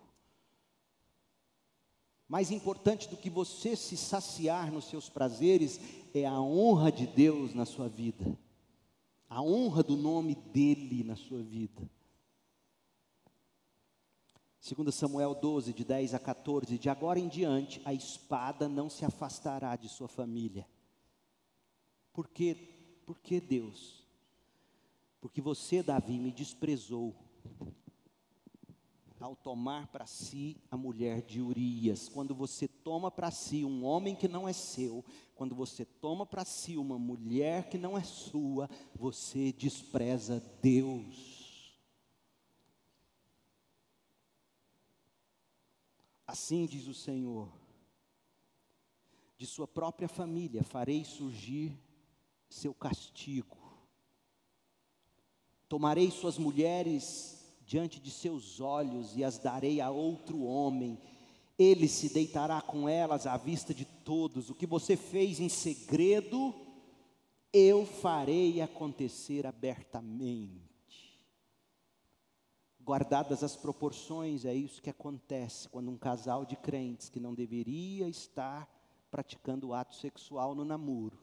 Mais importante do que você se saciar nos seus prazeres é a honra de Deus na sua vida, a honra do nome dEle na sua vida. 2 Samuel 12, de 10 a 14: De agora em diante, a espada não se afastará de sua família. Por quê? Por que Deus? Porque você, Davi, me desprezou ao tomar para si a mulher de Urias. Quando você toma para si um homem que não é seu, quando você toma para si uma mulher que não é sua, você despreza Deus. Assim diz o Senhor: de sua própria família farei surgir seu castigo. Tomarei suas mulheres diante de seus olhos e as darei a outro homem. Ele se deitará com elas à vista de todos. O que você fez em segredo, eu farei acontecer abertamente. guardadas as proporções, é isso que acontece quando um casal de crentes que não deveria estar praticando o ato sexual no namoro,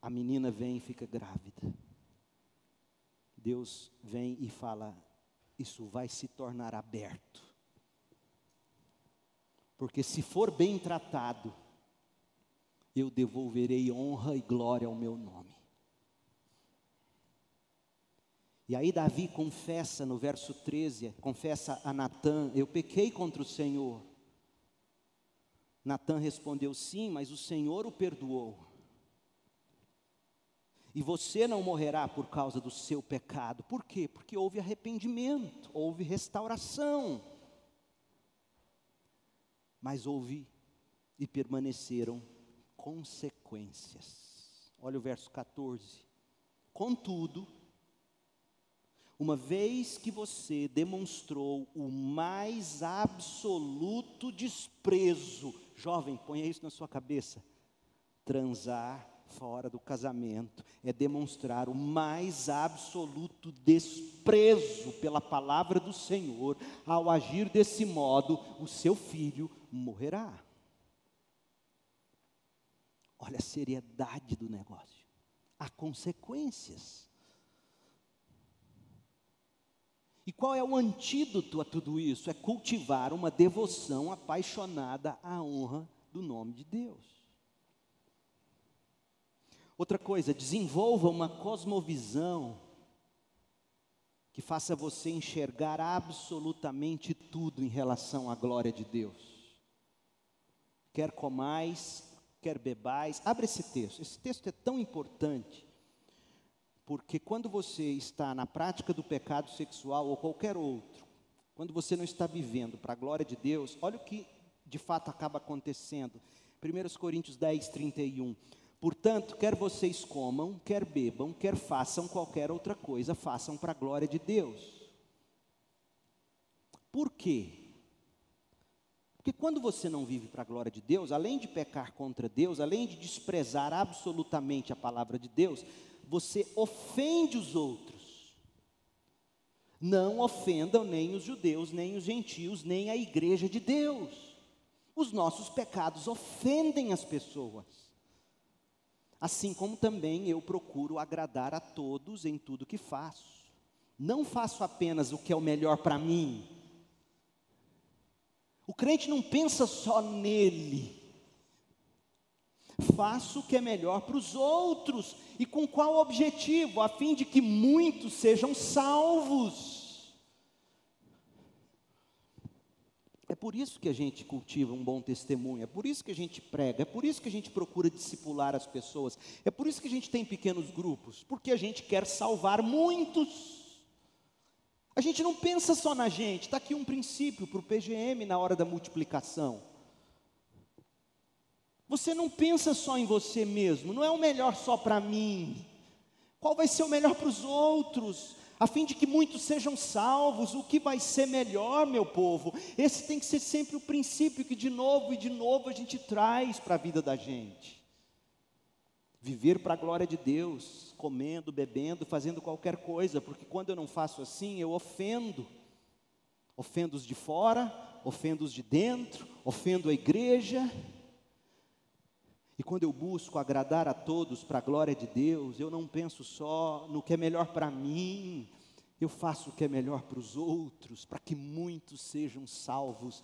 a menina vem e fica grávida. Deus vem e fala: Isso vai se tornar aberto. Porque se for bem tratado, eu devolverei honra e glória ao meu nome. E aí Davi confessa no verso 13, confessa a Natã, eu pequei contra o Senhor. Natã respondeu sim, mas o Senhor o perdoou. E você não morrerá por causa do seu pecado. Por quê? Porque houve arrependimento, houve restauração. Mas houve e permaneceram consequências. Olha o verso 14. Contudo, uma vez que você demonstrou o mais absoluto desprezo, jovem, ponha isso na sua cabeça. Transar fora do casamento é demonstrar o mais absoluto desprezo pela palavra do Senhor. Ao agir desse modo, o seu filho morrerá. Olha a seriedade do negócio. Há consequências. E qual é o antídoto a tudo isso? É cultivar uma devoção apaixonada à honra do nome de Deus. Outra coisa, desenvolva uma cosmovisão que faça você enxergar absolutamente tudo em relação à glória de Deus. Quer comais, quer bebais. Abre esse texto. Esse texto é tão importante porque quando você está na prática do pecado sexual ou qualquer outro, quando você não está vivendo para a glória de Deus, olha o que de fato acaba acontecendo. 1 Coríntios 10, 31. Portanto, quer vocês comam, quer bebam, quer façam qualquer outra coisa, façam para a glória de Deus. Por quê? Porque quando você não vive para a glória de Deus, além de pecar contra Deus, além de desprezar absolutamente a palavra de Deus, você ofende os outros. Não ofendam nem os judeus, nem os gentios, nem a igreja de Deus. Os nossos pecados ofendem as pessoas. Assim como também eu procuro agradar a todos em tudo que faço. Não faço apenas o que é o melhor para mim. O crente não pensa só nele faço o que é melhor para os outros. E com qual objetivo? A fim de que muitos sejam salvos. É por isso que a gente cultiva um bom testemunho, é por isso que a gente prega, é por isso que a gente procura discipular as pessoas, é por isso que a gente tem pequenos grupos, porque a gente quer salvar muitos. A gente não pensa só na gente, está aqui um princípio para o PGM na hora da multiplicação. Você não pensa só em você mesmo, não é o melhor só para mim. Qual vai ser o melhor para os outros? A fim de que muitos sejam salvos, o que vai ser melhor, meu povo? Esse tem que ser sempre o princípio que de novo e de novo a gente traz para a vida da gente. Viver para a glória de Deus, comendo, bebendo, fazendo qualquer coisa, porque quando eu não faço assim, eu ofendo. Ofendo os de fora, ofendo os de dentro, ofendo a igreja. E quando eu busco agradar a todos para a glória de Deus, eu não penso só no que é melhor para mim, eu faço o que é melhor para os outros, para que muitos sejam salvos.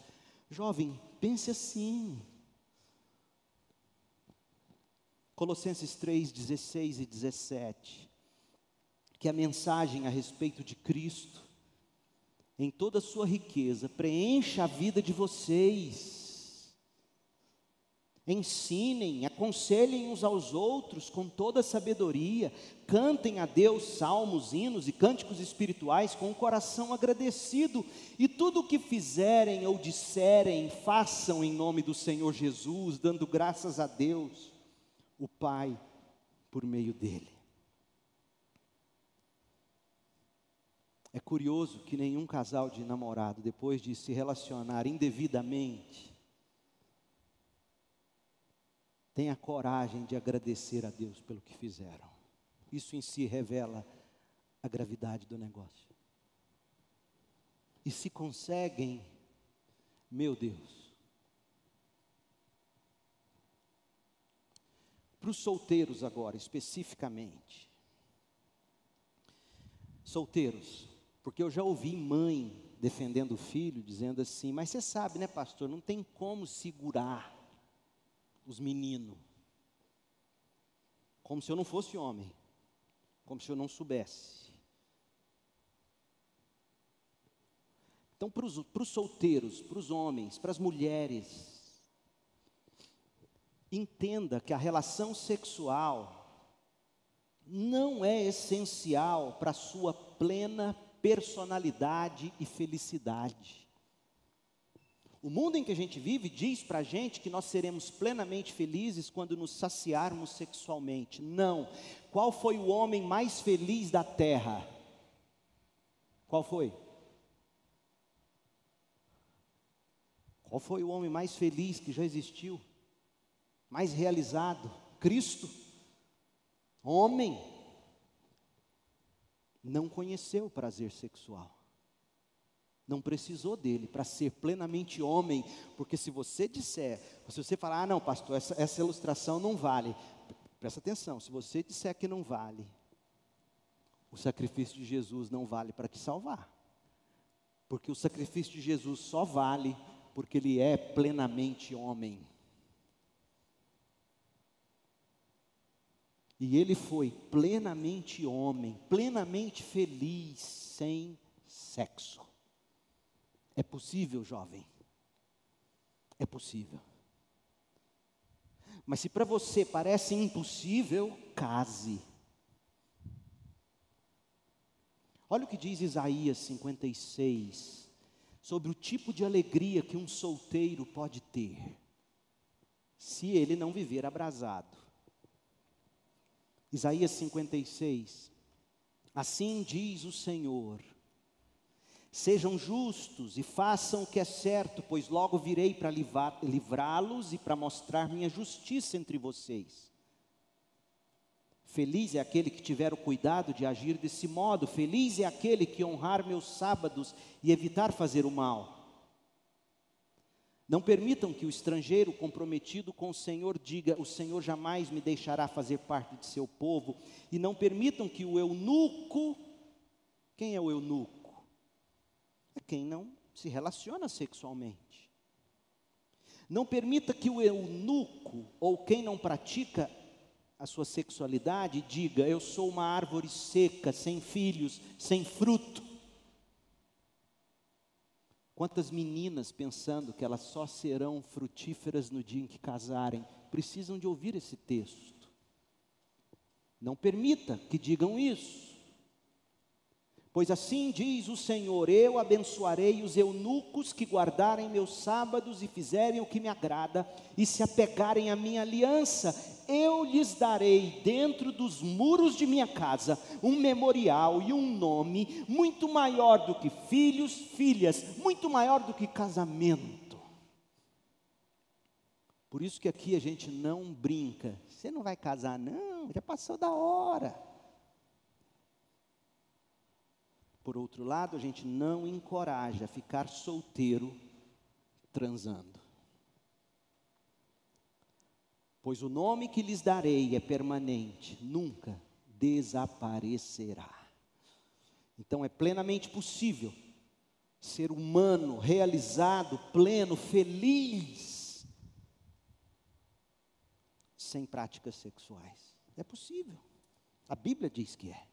Jovem, pense assim. Colossenses 3, 16 e 17. Que a mensagem a respeito de Cristo, em toda a sua riqueza, preencha a vida de vocês ensinem, aconselhem uns aos outros com toda sabedoria, cantem a Deus salmos, hinos e cânticos espirituais com o coração agradecido, e tudo o que fizerem ou disserem, façam em nome do Senhor Jesus, dando graças a Deus, o Pai, por meio dele. É curioso que nenhum casal de namorado, depois de se relacionar indevidamente, tenha coragem de agradecer a Deus pelo que fizeram. Isso em si revela a gravidade do negócio. E se conseguem, meu Deus. Para os solteiros agora, especificamente. Solteiros, porque eu já ouvi mãe defendendo o filho, dizendo assim: Mas você sabe, né, pastor, não tem como segurar os meninos. Como se eu não fosse homem, como se eu não soubesse. Então, para os solteiros, para os homens, para as mulheres, entenda que a relação sexual não é essencial para a sua plena personalidade e felicidade. O mundo em que a gente vive diz para a gente que nós seremos plenamente felizes quando nos saciarmos sexualmente. Não. Qual foi o homem mais feliz da terra? Qual foi? Qual foi o homem mais feliz que já existiu? Mais realizado? Cristo. Homem não conheceu o prazer sexual. Não precisou dele para ser plenamente homem, porque se você disser, se você falar, ah, não, pastor, essa, essa ilustração não vale, presta atenção, se você disser que não vale, o sacrifício de Jesus não vale para te salvar, porque o sacrifício de Jesus só vale porque ele é plenamente homem. E ele foi plenamente homem, plenamente feliz, sem sexo. É possível, jovem? É possível. Mas se para você parece impossível, case. Olha o que diz Isaías 56 sobre o tipo de alegria que um solteiro pode ter, se ele não viver abrasado. Isaías 56. Assim diz o Senhor: Sejam justos e façam o que é certo, pois logo virei para livrá-los e para mostrar minha justiça entre vocês. Feliz é aquele que tiver o cuidado de agir desse modo, feliz é aquele que honrar meus sábados e evitar fazer o mal. Não permitam que o estrangeiro comprometido com o Senhor diga: O Senhor jamais me deixará fazer parte de seu povo. E não permitam que o eunuco, quem é o eunuco? Quem não se relaciona sexualmente. Não permita que o eunuco, ou quem não pratica a sua sexualidade, diga: Eu sou uma árvore seca, sem filhos, sem fruto. Quantas meninas pensando que elas só serão frutíferas no dia em que casarem, precisam de ouvir esse texto. Não permita que digam isso. Pois assim diz o Senhor: Eu abençoarei os eunucos que guardarem meus sábados e fizerem o que me agrada e se apegarem à minha aliança eu lhes darei dentro dos muros de minha casa um memorial e um nome muito maior do que filhos, filhas, muito maior do que casamento. Por isso que aqui a gente não brinca. Você não vai casar, não, já passou da hora. Por outro lado, a gente não encoraja a ficar solteiro transando pois o nome que lhes darei é permanente, nunca desaparecerá. Então é plenamente possível ser humano, realizado, pleno, feliz, sem práticas sexuais. É possível. A Bíblia diz que é.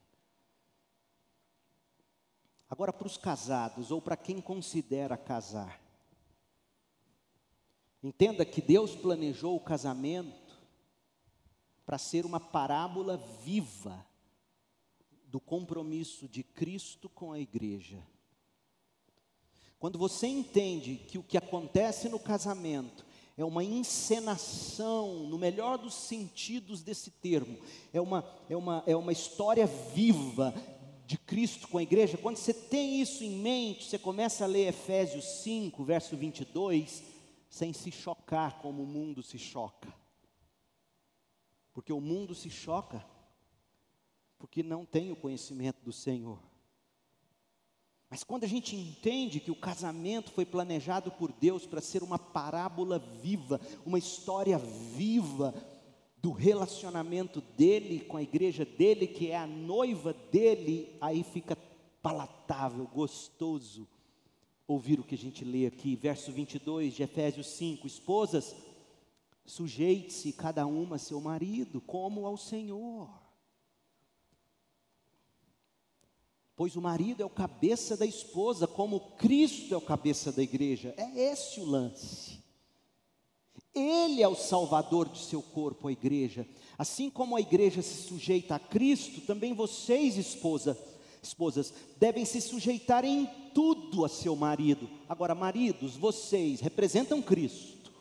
Agora, para os casados, ou para quem considera casar, entenda que Deus planejou o casamento para ser uma parábola viva do compromisso de Cristo com a igreja. Quando você entende que o que acontece no casamento é uma encenação, no melhor dos sentidos desse termo, é uma, é uma, é uma história viva de Cristo com a igreja, quando você tem isso em mente, você começa a ler Efésios 5, verso 22, sem se chocar como o mundo se choca. Porque o mundo se choca, porque não tem o conhecimento do Senhor. Mas quando a gente entende que o casamento foi planejado por Deus para ser uma parábola viva, uma história viva do relacionamento dele com a igreja dele, que é a noiva dele, aí fica palatável, gostoso ouvir o que a gente lê aqui, verso 22 de Efésios 5: Esposas, sujeite-se cada uma a seu marido, como ao Senhor. Pois o marido é o cabeça da esposa, como Cristo é o cabeça da igreja. É esse o lance. Ele é o salvador de seu corpo, a igreja. Assim como a igreja se sujeita a Cristo, também vocês, esposa, esposas, devem se sujeitar em tudo a seu marido. Agora, maridos, vocês representam Cristo.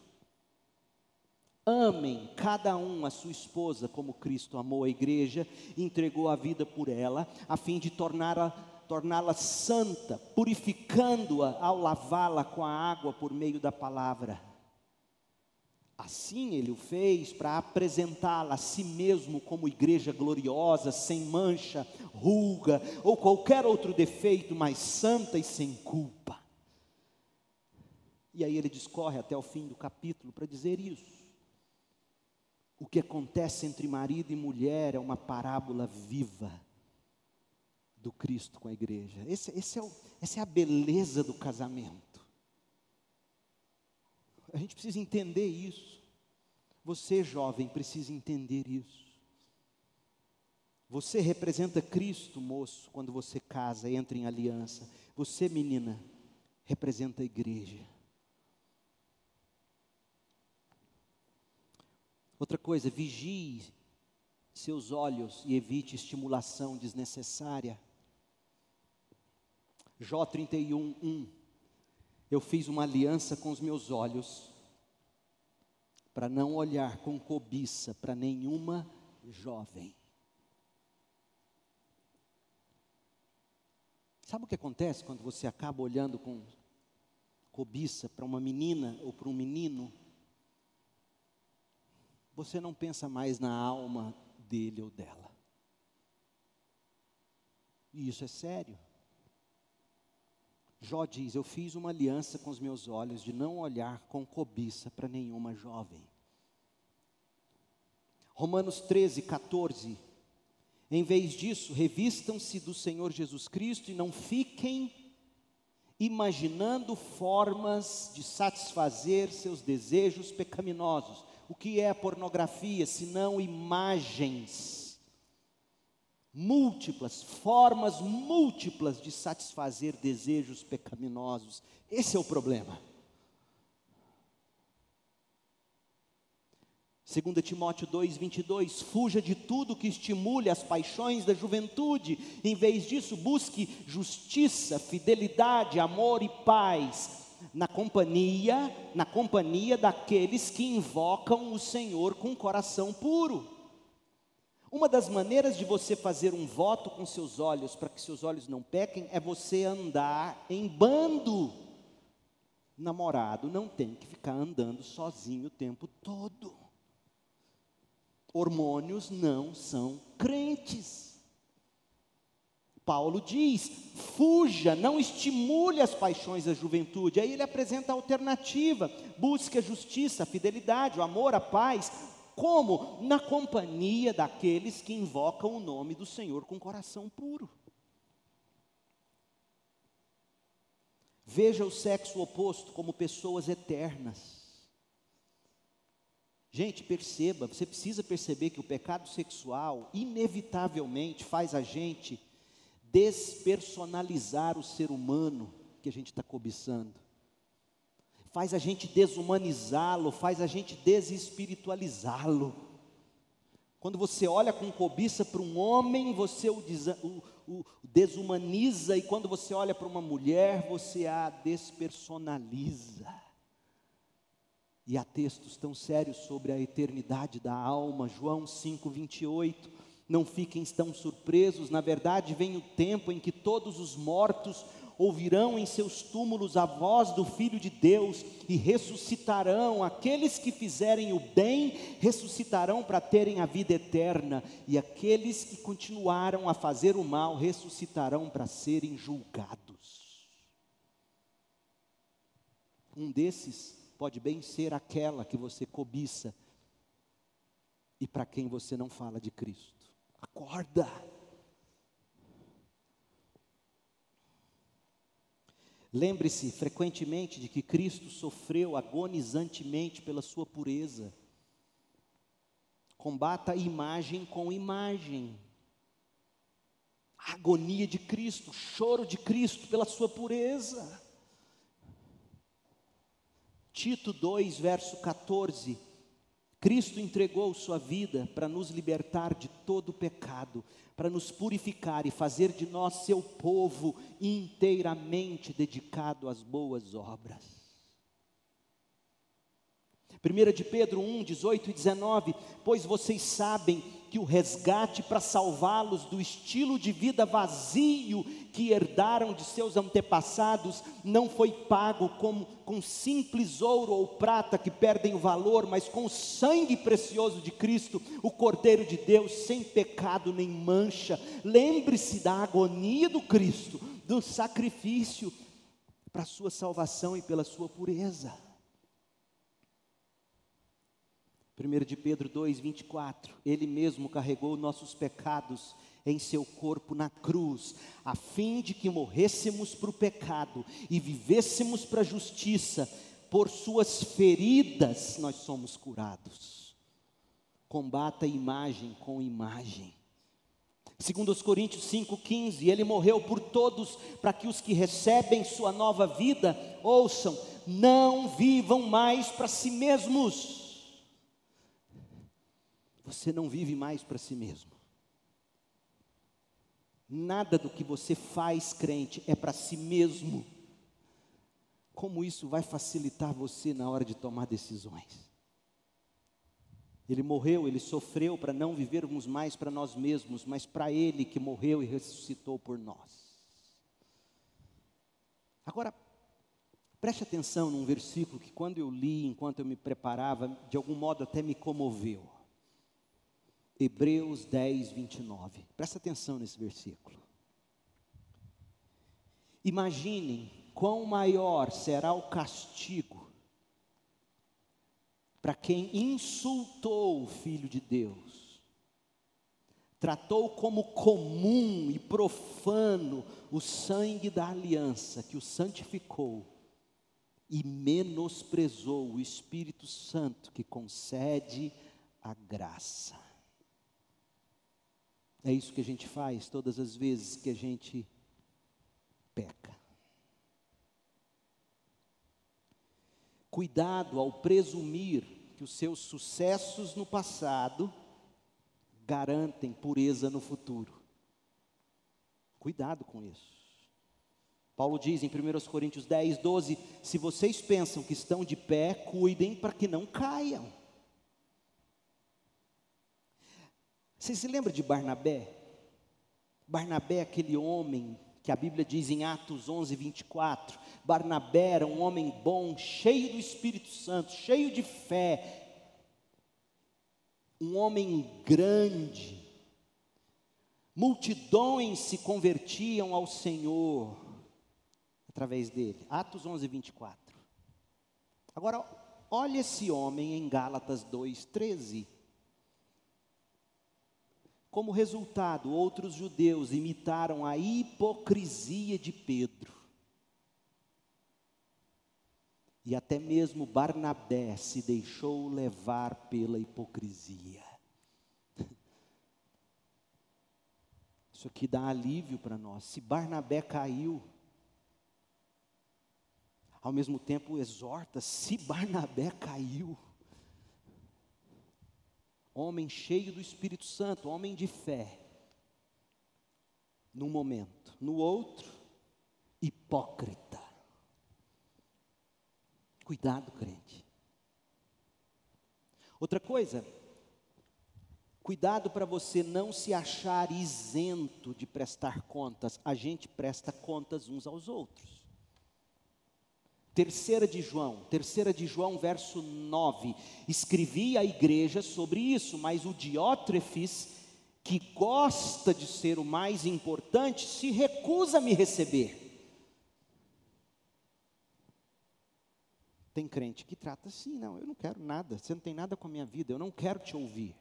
Amem cada um a sua esposa como Cristo amou a igreja e entregou a vida por ela, a fim de torná-la torná santa, purificando-a ao lavá-la com a água por meio da palavra. Assim ele o fez para apresentá-la a si mesmo como igreja gloriosa, sem mancha, ruga ou qualquer outro defeito, mas santa e sem culpa. E aí ele discorre até o fim do capítulo para dizer isso. O que acontece entre marido e mulher é uma parábola viva do Cristo com a igreja. Esse, esse é o, essa é a beleza do casamento. A gente precisa entender isso. Você, jovem, precisa entender isso. Você representa Cristo, moço, quando você casa, entra em aliança. Você, menina, representa a igreja. Outra coisa, vigie seus olhos e evite estimulação desnecessária. Jó 31, 1. Eu fiz uma aliança com os meus olhos, para não olhar com cobiça para nenhuma jovem. Sabe o que acontece quando você acaba olhando com cobiça para uma menina ou para um menino? você não pensa mais na alma dele ou dela. E isso é sério. Jó diz: Eu fiz uma aliança com os meus olhos de não olhar com cobiça para nenhuma jovem. Romanos 13, 14. Em vez disso, revistam-se do Senhor Jesus Cristo e não fiquem imaginando formas de satisfazer seus desejos pecaminosos o que é pornografia, senão imagens múltiplas, formas múltiplas de satisfazer desejos pecaminosos. Esse é o problema. 2 Timóteo 2,22, fuja de tudo que estimule as paixões da juventude, em vez disso, busque justiça, fidelidade, amor e paz, na companhia, na companhia daqueles que invocam o Senhor com coração puro. Uma das maneiras de você fazer um voto com seus olhos para que seus olhos não pequem é você andar em bando. Namorado não tem que ficar andando sozinho o tempo todo. Hormônios não são crentes. Paulo diz: fuja, não estimule as paixões da juventude. Aí ele apresenta a alternativa: busque a justiça, a fidelidade, o amor, a paz. Como? Na companhia daqueles que invocam o nome do Senhor com coração puro. Veja o sexo oposto como pessoas eternas. Gente, perceba, você precisa perceber que o pecado sexual, inevitavelmente, faz a gente despersonalizar o ser humano que a gente está cobiçando. Faz a gente desumanizá-lo, faz a gente desespiritualizá-lo. Quando você olha com cobiça para um homem, você o, desumaniza, e quando você olha para uma mulher, você a despersonaliza. E há textos tão sérios sobre a eternidade da alma, João 5, 28. Não fiquem tão surpresos, na verdade, vem o tempo em que todos os mortos ouvirão em seus túmulos a voz do Filho de Deus e ressuscitarão. Aqueles que fizerem o bem ressuscitarão para terem a vida eterna, e aqueles que continuaram a fazer o mal ressuscitarão para serem julgados. Um desses pode bem ser aquela que você cobiça e para quem você não fala de Cristo. Acorda! Lembre-se frequentemente de que Cristo sofreu agonizantemente pela sua pureza. Combata imagem com imagem. A agonia de Cristo, choro de Cristo pela sua pureza. Tito 2, verso 14. Cristo entregou sua vida para nos libertar de todo pecado, para nos purificar e fazer de nós seu povo inteiramente dedicado às boas obras. 1 de Pedro 1, 18 e 19, pois vocês sabem que o resgate para salvá-los do estilo de vida vazio que herdaram de seus antepassados não foi pago como, com simples ouro ou prata que perdem o valor, mas com o sangue precioso de Cristo, o Cordeiro de Deus, sem pecado nem mancha. Lembre-se da agonia do Cristo, do sacrifício para a sua salvação e pela sua pureza. 1 de Pedro 2, 24, Ele mesmo carregou nossos pecados em seu corpo na cruz, a fim de que morrêssemos para o pecado e vivêssemos para a justiça, por suas feridas nós somos curados. Combata imagem com imagem. Segundo os Coríntios 5,15, ele morreu por todos, para que os que recebem sua nova vida, ouçam, não vivam mais para si mesmos você não vive mais para si mesmo. Nada do que você faz, crente, é para si mesmo. Como isso vai facilitar você na hora de tomar decisões? Ele morreu, ele sofreu para não vivermos mais para nós mesmos, mas para Ele que morreu e ressuscitou por nós. Agora, preste atenção num versículo que, quando eu li, enquanto eu me preparava, de algum modo até me comoveu. Hebreus 10, 29. Presta atenção nesse versículo. Imaginem quão maior será o castigo para quem insultou o Filho de Deus, tratou como comum e profano o sangue da aliança que o santificou e menosprezou o Espírito Santo que concede a graça. É isso que a gente faz todas as vezes que a gente peca. Cuidado ao presumir que os seus sucessos no passado garantem pureza no futuro. Cuidado com isso. Paulo diz em 1 Coríntios 10, 12: Se vocês pensam que estão de pé, cuidem para que não caiam. Você se lembra de Barnabé? Barnabé, aquele homem que a Bíblia diz em Atos 11, 24: Barnabé era um homem bom, cheio do Espírito Santo, cheio de fé, um homem grande. Multidões se convertiam ao Senhor através dele. Atos 11, 24. Agora, olha esse homem em Gálatas 2, 13. Como resultado, outros judeus imitaram a hipocrisia de Pedro. E até mesmo Barnabé se deixou levar pela hipocrisia. Isso aqui dá alívio para nós. Se Barnabé caiu, ao mesmo tempo exorta: se Barnabé caiu, homem cheio do Espírito Santo, homem de fé. Num momento, no outro, hipócrita. Cuidado, crente. Outra coisa, cuidado para você não se achar isento de prestar contas. A gente presta contas uns aos outros. Terceira de João, terceira de João, verso 9. Escrevi à igreja sobre isso, mas o Diótrefes, que gosta de ser o mais importante, se recusa a me receber. Tem crente que trata assim, não, eu não quero nada, você não tem nada com a minha vida, eu não quero te ouvir.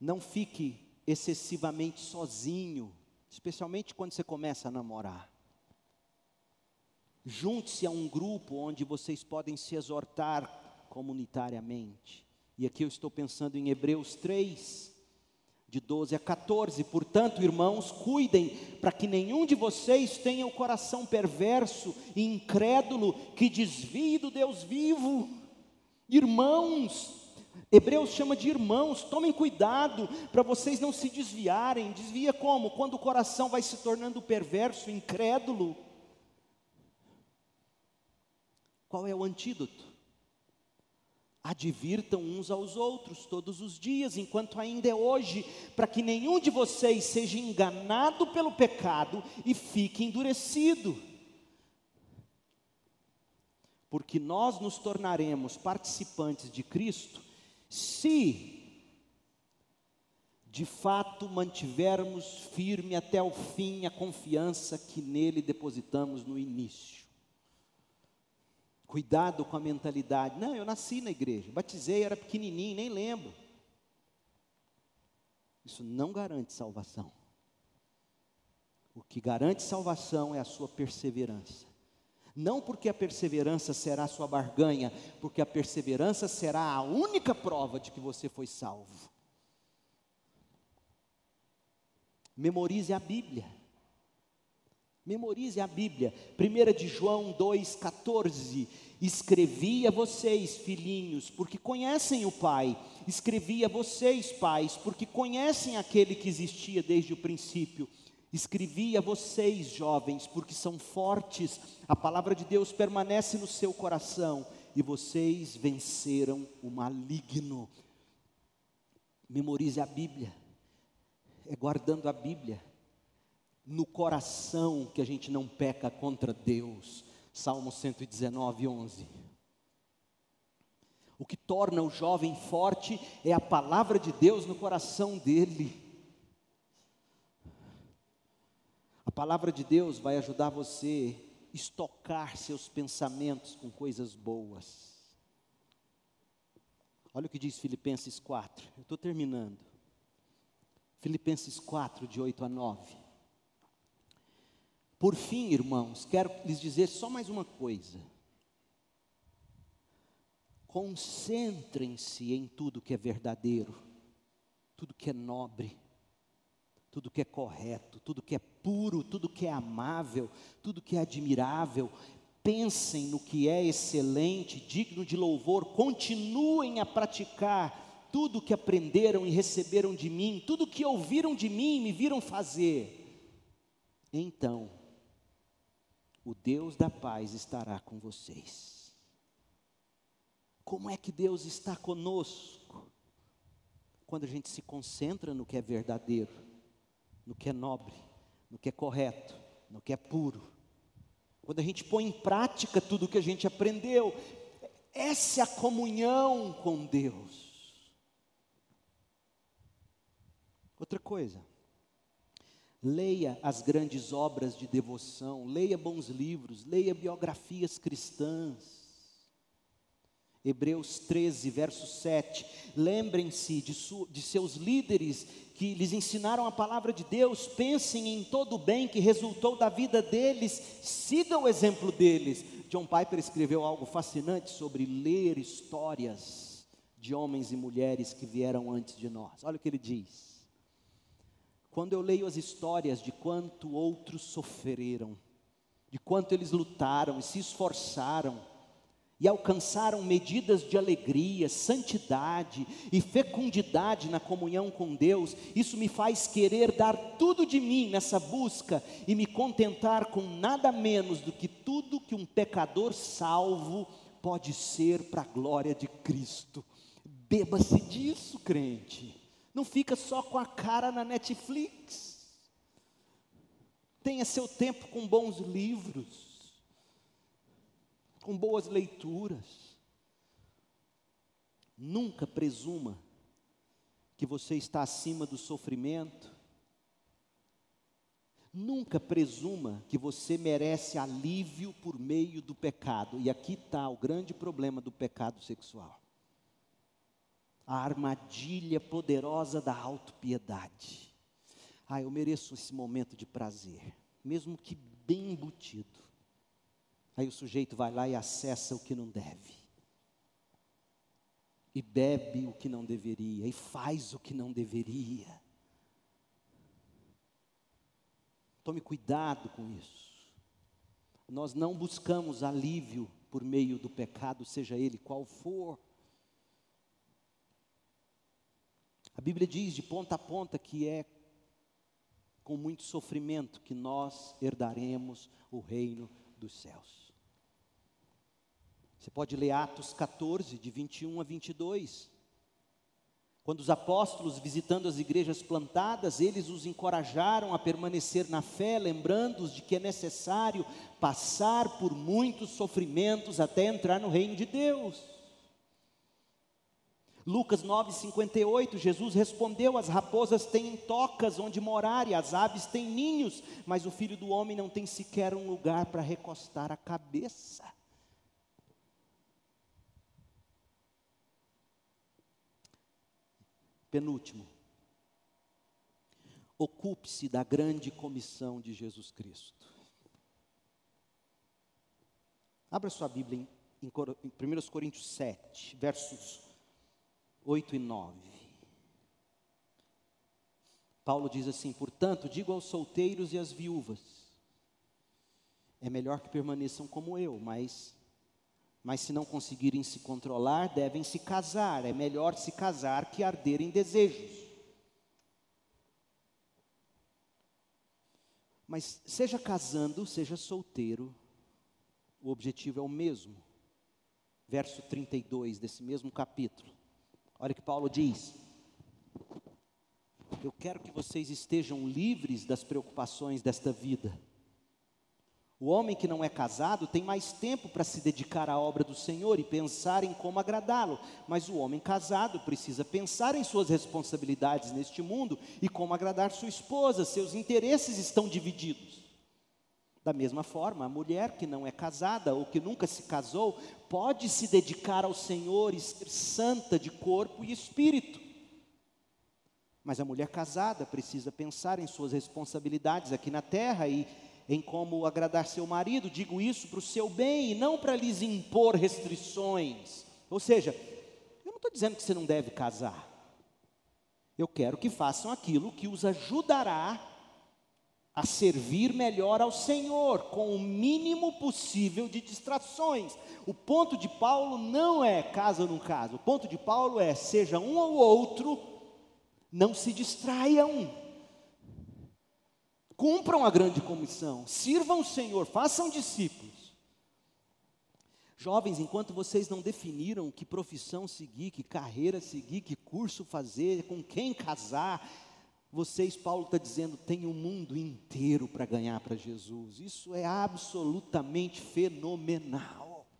Não fique excessivamente sozinho, especialmente quando você começa a namorar. Junte-se a um grupo onde vocês podem se exortar comunitariamente. E aqui eu estou pensando em Hebreus 3, de 12 a 14. Portanto, irmãos, cuidem para que nenhum de vocês tenha o coração perverso e incrédulo que desvie do Deus vivo. Irmãos, Hebreus chama de irmãos, tomem cuidado para vocês não se desviarem. Desvia como? Quando o coração vai se tornando perverso, incrédulo. Qual é o antídoto? Advirtam uns aos outros todos os dias, enquanto ainda é hoje, para que nenhum de vocês seja enganado pelo pecado e fique endurecido. Porque nós nos tornaremos participantes de Cristo se de fato mantivermos firme até o fim a confiança que nele depositamos no início. Cuidado com a mentalidade. Não, eu nasci na igreja, batizei, era pequenininho, nem lembro. Isso não garante salvação. O que garante salvação é a sua perseverança. Não porque a perseverança será a sua barganha, porque a perseverança será a única prova de que você foi salvo. Memorize a Bíblia. Memorize a Bíblia. 1 de João 2,14. Escrevi a vocês, filhinhos, porque conhecem o Pai. Escrevi a vocês, pais, porque conhecem aquele que existia desde o princípio. Escrevi a vocês, jovens, porque são fortes. A palavra de Deus permanece no seu coração e vocês venceram o maligno. Memorize a Bíblia. É guardando a Bíblia no coração que a gente não peca contra Deus. Salmo 119, 11. O que torna o jovem forte é a palavra de Deus no coração dele. A palavra de Deus vai ajudar você a estocar seus pensamentos com coisas boas. Olha o que diz Filipenses 4, eu estou terminando. Filipenses 4, de 8 a 9. Por fim, irmãos, quero lhes dizer só mais uma coisa. Concentrem-se em tudo que é verdadeiro, tudo que é nobre, tudo que é correto, tudo que é puro, tudo que é amável, tudo que é admirável. Pensem no que é excelente, digno de louvor, continuem a praticar tudo que aprenderam e receberam de mim, tudo que ouviram de mim e me viram fazer. Então, o Deus da paz estará com vocês. Como é que Deus está conosco? Quando a gente se concentra no que é verdadeiro, no que é nobre, no que é correto, no que é puro. Quando a gente põe em prática tudo o que a gente aprendeu, essa é a comunhão com Deus. Outra coisa, Leia as grandes obras de devoção, leia bons livros, leia biografias cristãs. Hebreus 13, verso 7. Lembrem-se de, de, seus líderes que lhes ensinaram a palavra de Deus, pensem em todo o bem que resultou da vida deles, sigam o exemplo deles. John Piper escreveu algo fascinante sobre ler histórias de homens e mulheres que vieram antes de nós. Olha o que ele diz. Quando eu leio as histórias de quanto outros sofreram, de quanto eles lutaram e se esforçaram, e alcançaram medidas de alegria, santidade e fecundidade na comunhão com Deus, isso me faz querer dar tudo de mim nessa busca e me contentar com nada menos do que tudo que um pecador salvo pode ser para a glória de Cristo. Beba-se disso, crente. Não fica só com a cara na Netflix. Tenha seu tempo com bons livros, com boas leituras. Nunca presuma que você está acima do sofrimento. Nunca presuma que você merece alívio por meio do pecado. E aqui está o grande problema do pecado sexual. A armadilha poderosa da autopiedade. Ah, eu mereço esse momento de prazer, mesmo que bem embutido. Aí o sujeito vai lá e acessa o que não deve. E bebe o que não deveria, e faz o que não deveria. Tome cuidado com isso. Nós não buscamos alívio por meio do pecado, seja ele qual for. A Bíblia diz de ponta a ponta que é com muito sofrimento que nós herdaremos o reino dos céus. Você pode ler Atos 14, de 21 a 22. Quando os apóstolos, visitando as igrejas plantadas, eles os encorajaram a permanecer na fé, lembrando-os de que é necessário passar por muitos sofrimentos até entrar no reino de Deus. Lucas 9,58, Jesus respondeu: As raposas têm tocas onde morar e as aves têm ninhos, mas o filho do homem não tem sequer um lugar para recostar a cabeça. Penúltimo. Ocupe-se da grande comissão de Jesus Cristo. Abra sua Bíblia em, em, em 1 Coríntios 7, versos 8 e 9. Paulo diz assim: Portanto, digo aos solteiros e às viúvas: é melhor que permaneçam como eu, mas mas se não conseguirem se controlar, devem se casar. É melhor se casar que arder em desejos. Mas seja casando, seja solteiro, o objetivo é o mesmo. Verso 32 desse mesmo capítulo. Olha o que Paulo diz: Eu quero que vocês estejam livres das preocupações desta vida. O homem que não é casado tem mais tempo para se dedicar à obra do Senhor e pensar em como agradá-lo, mas o homem casado precisa pensar em suas responsabilidades neste mundo e como agradar sua esposa, seus interesses estão divididos. Da mesma forma, a mulher que não é casada ou que nunca se casou pode se dedicar ao Senhor e ser santa de corpo e espírito. Mas a mulher casada precisa pensar em suas responsabilidades aqui na terra e em como agradar seu marido, digo isso para o seu bem e não para lhes impor restrições. Ou seja, eu não estou dizendo que você não deve casar. Eu quero que façam aquilo que os ajudará a servir melhor ao Senhor, com o mínimo possível de distrações. O ponto de Paulo não é casa ou não casa, o ponto de Paulo é seja um ou outro, não se distraiam. Cumpram a grande comissão, sirvam o Senhor, façam discípulos. Jovens, enquanto vocês não definiram que profissão seguir, que carreira seguir, que curso fazer, com quem casar, vocês, Paulo está dizendo, tem o um mundo inteiro para ganhar para Jesus. Isso é absolutamente fenomenal.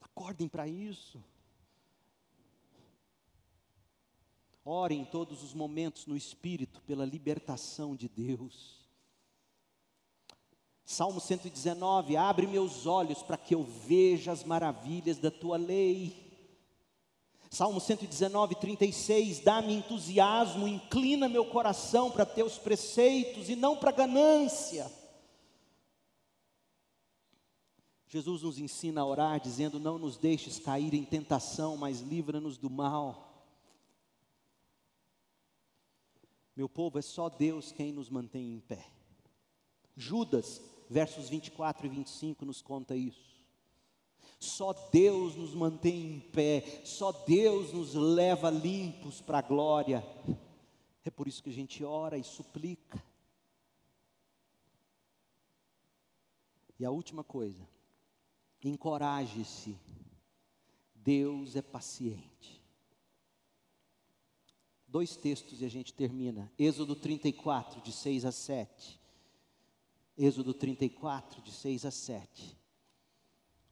Acordem para isso. Ore em todos os momentos no Espírito pela libertação de Deus. Salmo 119: Abre meus olhos para que eu veja as maravilhas da tua lei. Salmo 119, 36, dá-me entusiasmo, inclina meu coração para teus preceitos e não para ganância. Jesus nos ensina a orar, dizendo: Não nos deixes cair em tentação, mas livra-nos do mal. Meu povo, é só Deus quem nos mantém em pé. Judas, versos 24 e 25, nos conta isso. Só Deus nos mantém em pé, só Deus nos leva limpos para a glória. É por isso que a gente ora e suplica. E a última coisa, encoraje-se. Deus é paciente dois textos e a gente termina. Êxodo 34, de 6 a 7. Êxodo 34, de 6 a 7.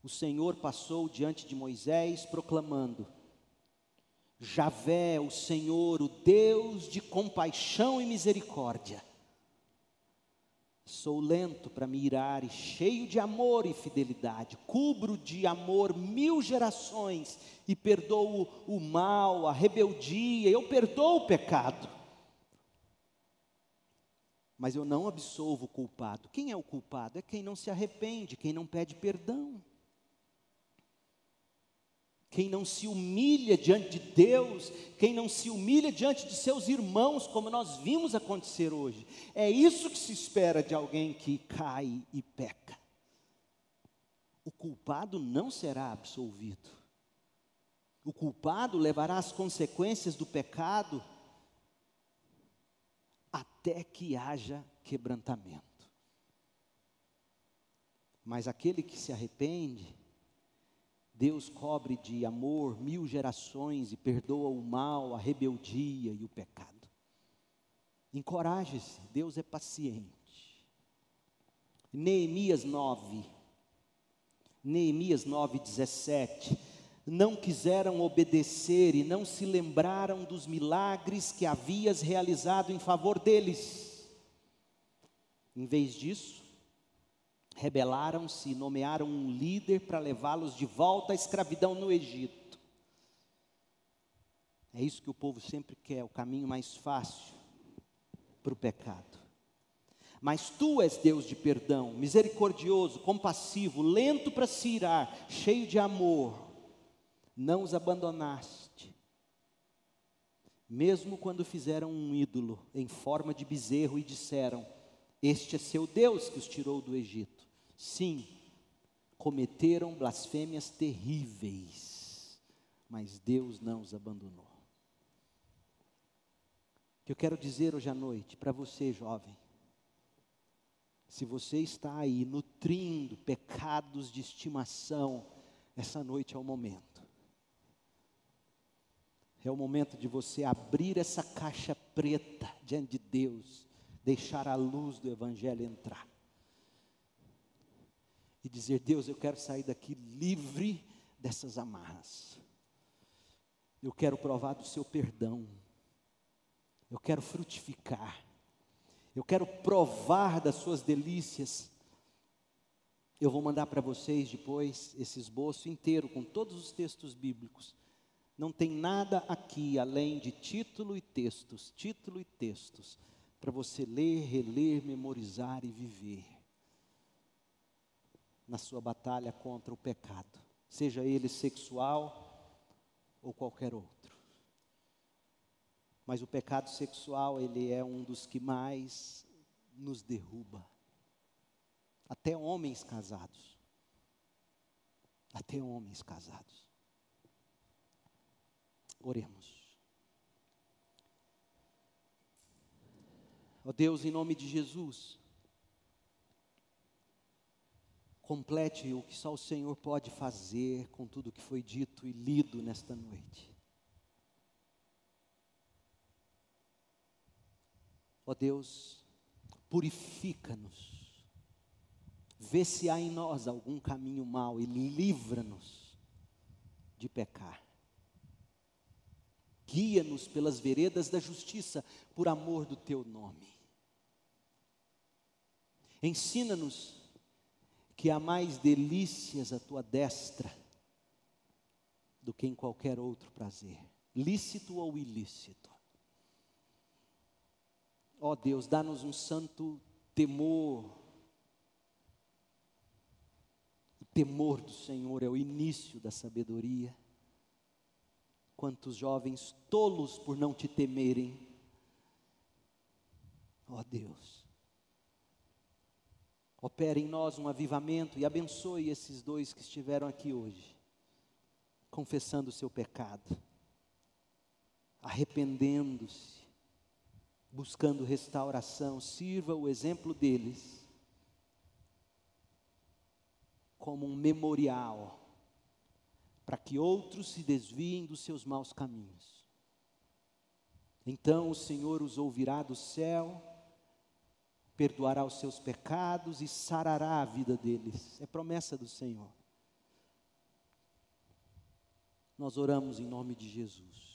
O Senhor passou diante de Moisés proclamando: Javé, o Senhor, o Deus de compaixão e misericórdia. Sou lento para me irar e cheio de amor e fidelidade. Cubro de amor mil gerações e perdoo o mal, a rebeldia, eu perdoo o pecado. Mas eu não absolvo o culpado. Quem é o culpado? É quem não se arrepende, quem não pede perdão quem não se humilha diante de Deus, quem não se humilha diante de seus irmãos, como nós vimos acontecer hoje. É isso que se espera de alguém que cai e peca. O culpado não será absolvido. O culpado levará as consequências do pecado até que haja quebrantamento. Mas aquele que se arrepende, Deus cobre de amor mil gerações e perdoa o mal, a rebeldia e o pecado. Encoraje-se, Deus é paciente. Neemias 9, Neemias 9, 17. Não quiseram obedecer e não se lembraram dos milagres que havias realizado em favor deles. Em vez disso, rebelaram-se e nomearam um líder para levá-los de volta à escravidão no Egito. É isso que o povo sempre quer, o caminho mais fácil para o pecado. Mas tu és Deus de perdão, misericordioso, compassivo, lento para se irar, cheio de amor. Não os abandonaste. Mesmo quando fizeram um ídolo em forma de bezerro e disseram: Este é seu Deus que os tirou do Egito. Sim, cometeram blasfêmias terríveis, mas Deus não os abandonou. O que eu quero dizer hoje à noite para você, jovem, se você está aí nutrindo pecados de estimação, essa noite é o momento. É o momento de você abrir essa caixa preta diante de Deus, deixar a luz do Evangelho entrar e dizer: Deus, eu quero sair daqui livre dessas amarras. Eu quero provar do seu perdão. Eu quero frutificar. Eu quero provar das suas delícias. Eu vou mandar para vocês depois esse esboço inteiro com todos os textos bíblicos. Não tem nada aqui além de título e textos, título e textos, para você ler, reler, memorizar e viver na sua batalha contra o pecado, seja ele sexual ou qualquer outro. Mas o pecado sexual, ele é um dos que mais nos derruba. Até homens casados. Até homens casados. Oremos. Ó oh Deus, em nome de Jesus, complete o que só o Senhor pode fazer com tudo que foi dito e lido nesta noite. Ó oh Deus, purifica-nos, vê se há em nós algum caminho mau e livra-nos de pecar. Guia-nos pelas veredas da justiça, por amor do teu nome. Ensina-nos que há mais delícias à tua destra do que em qualquer outro prazer, lícito ou ilícito. Ó oh Deus, dá-nos um santo temor. O temor do Senhor é o início da sabedoria. Quantos jovens tolos por não te temerem. Ó oh Deus, opere em nós um avivamento e abençoe esses dois que estiveram aqui hoje, confessando o seu pecado, arrependendo-se, buscando restauração. Sirva o exemplo deles como um memorial para que outros se desviem dos seus maus caminhos. Então o Senhor os ouvirá do céu perdoará os seus pecados e sarará a vida deles. É promessa do Senhor. Nós oramos em nome de Jesus.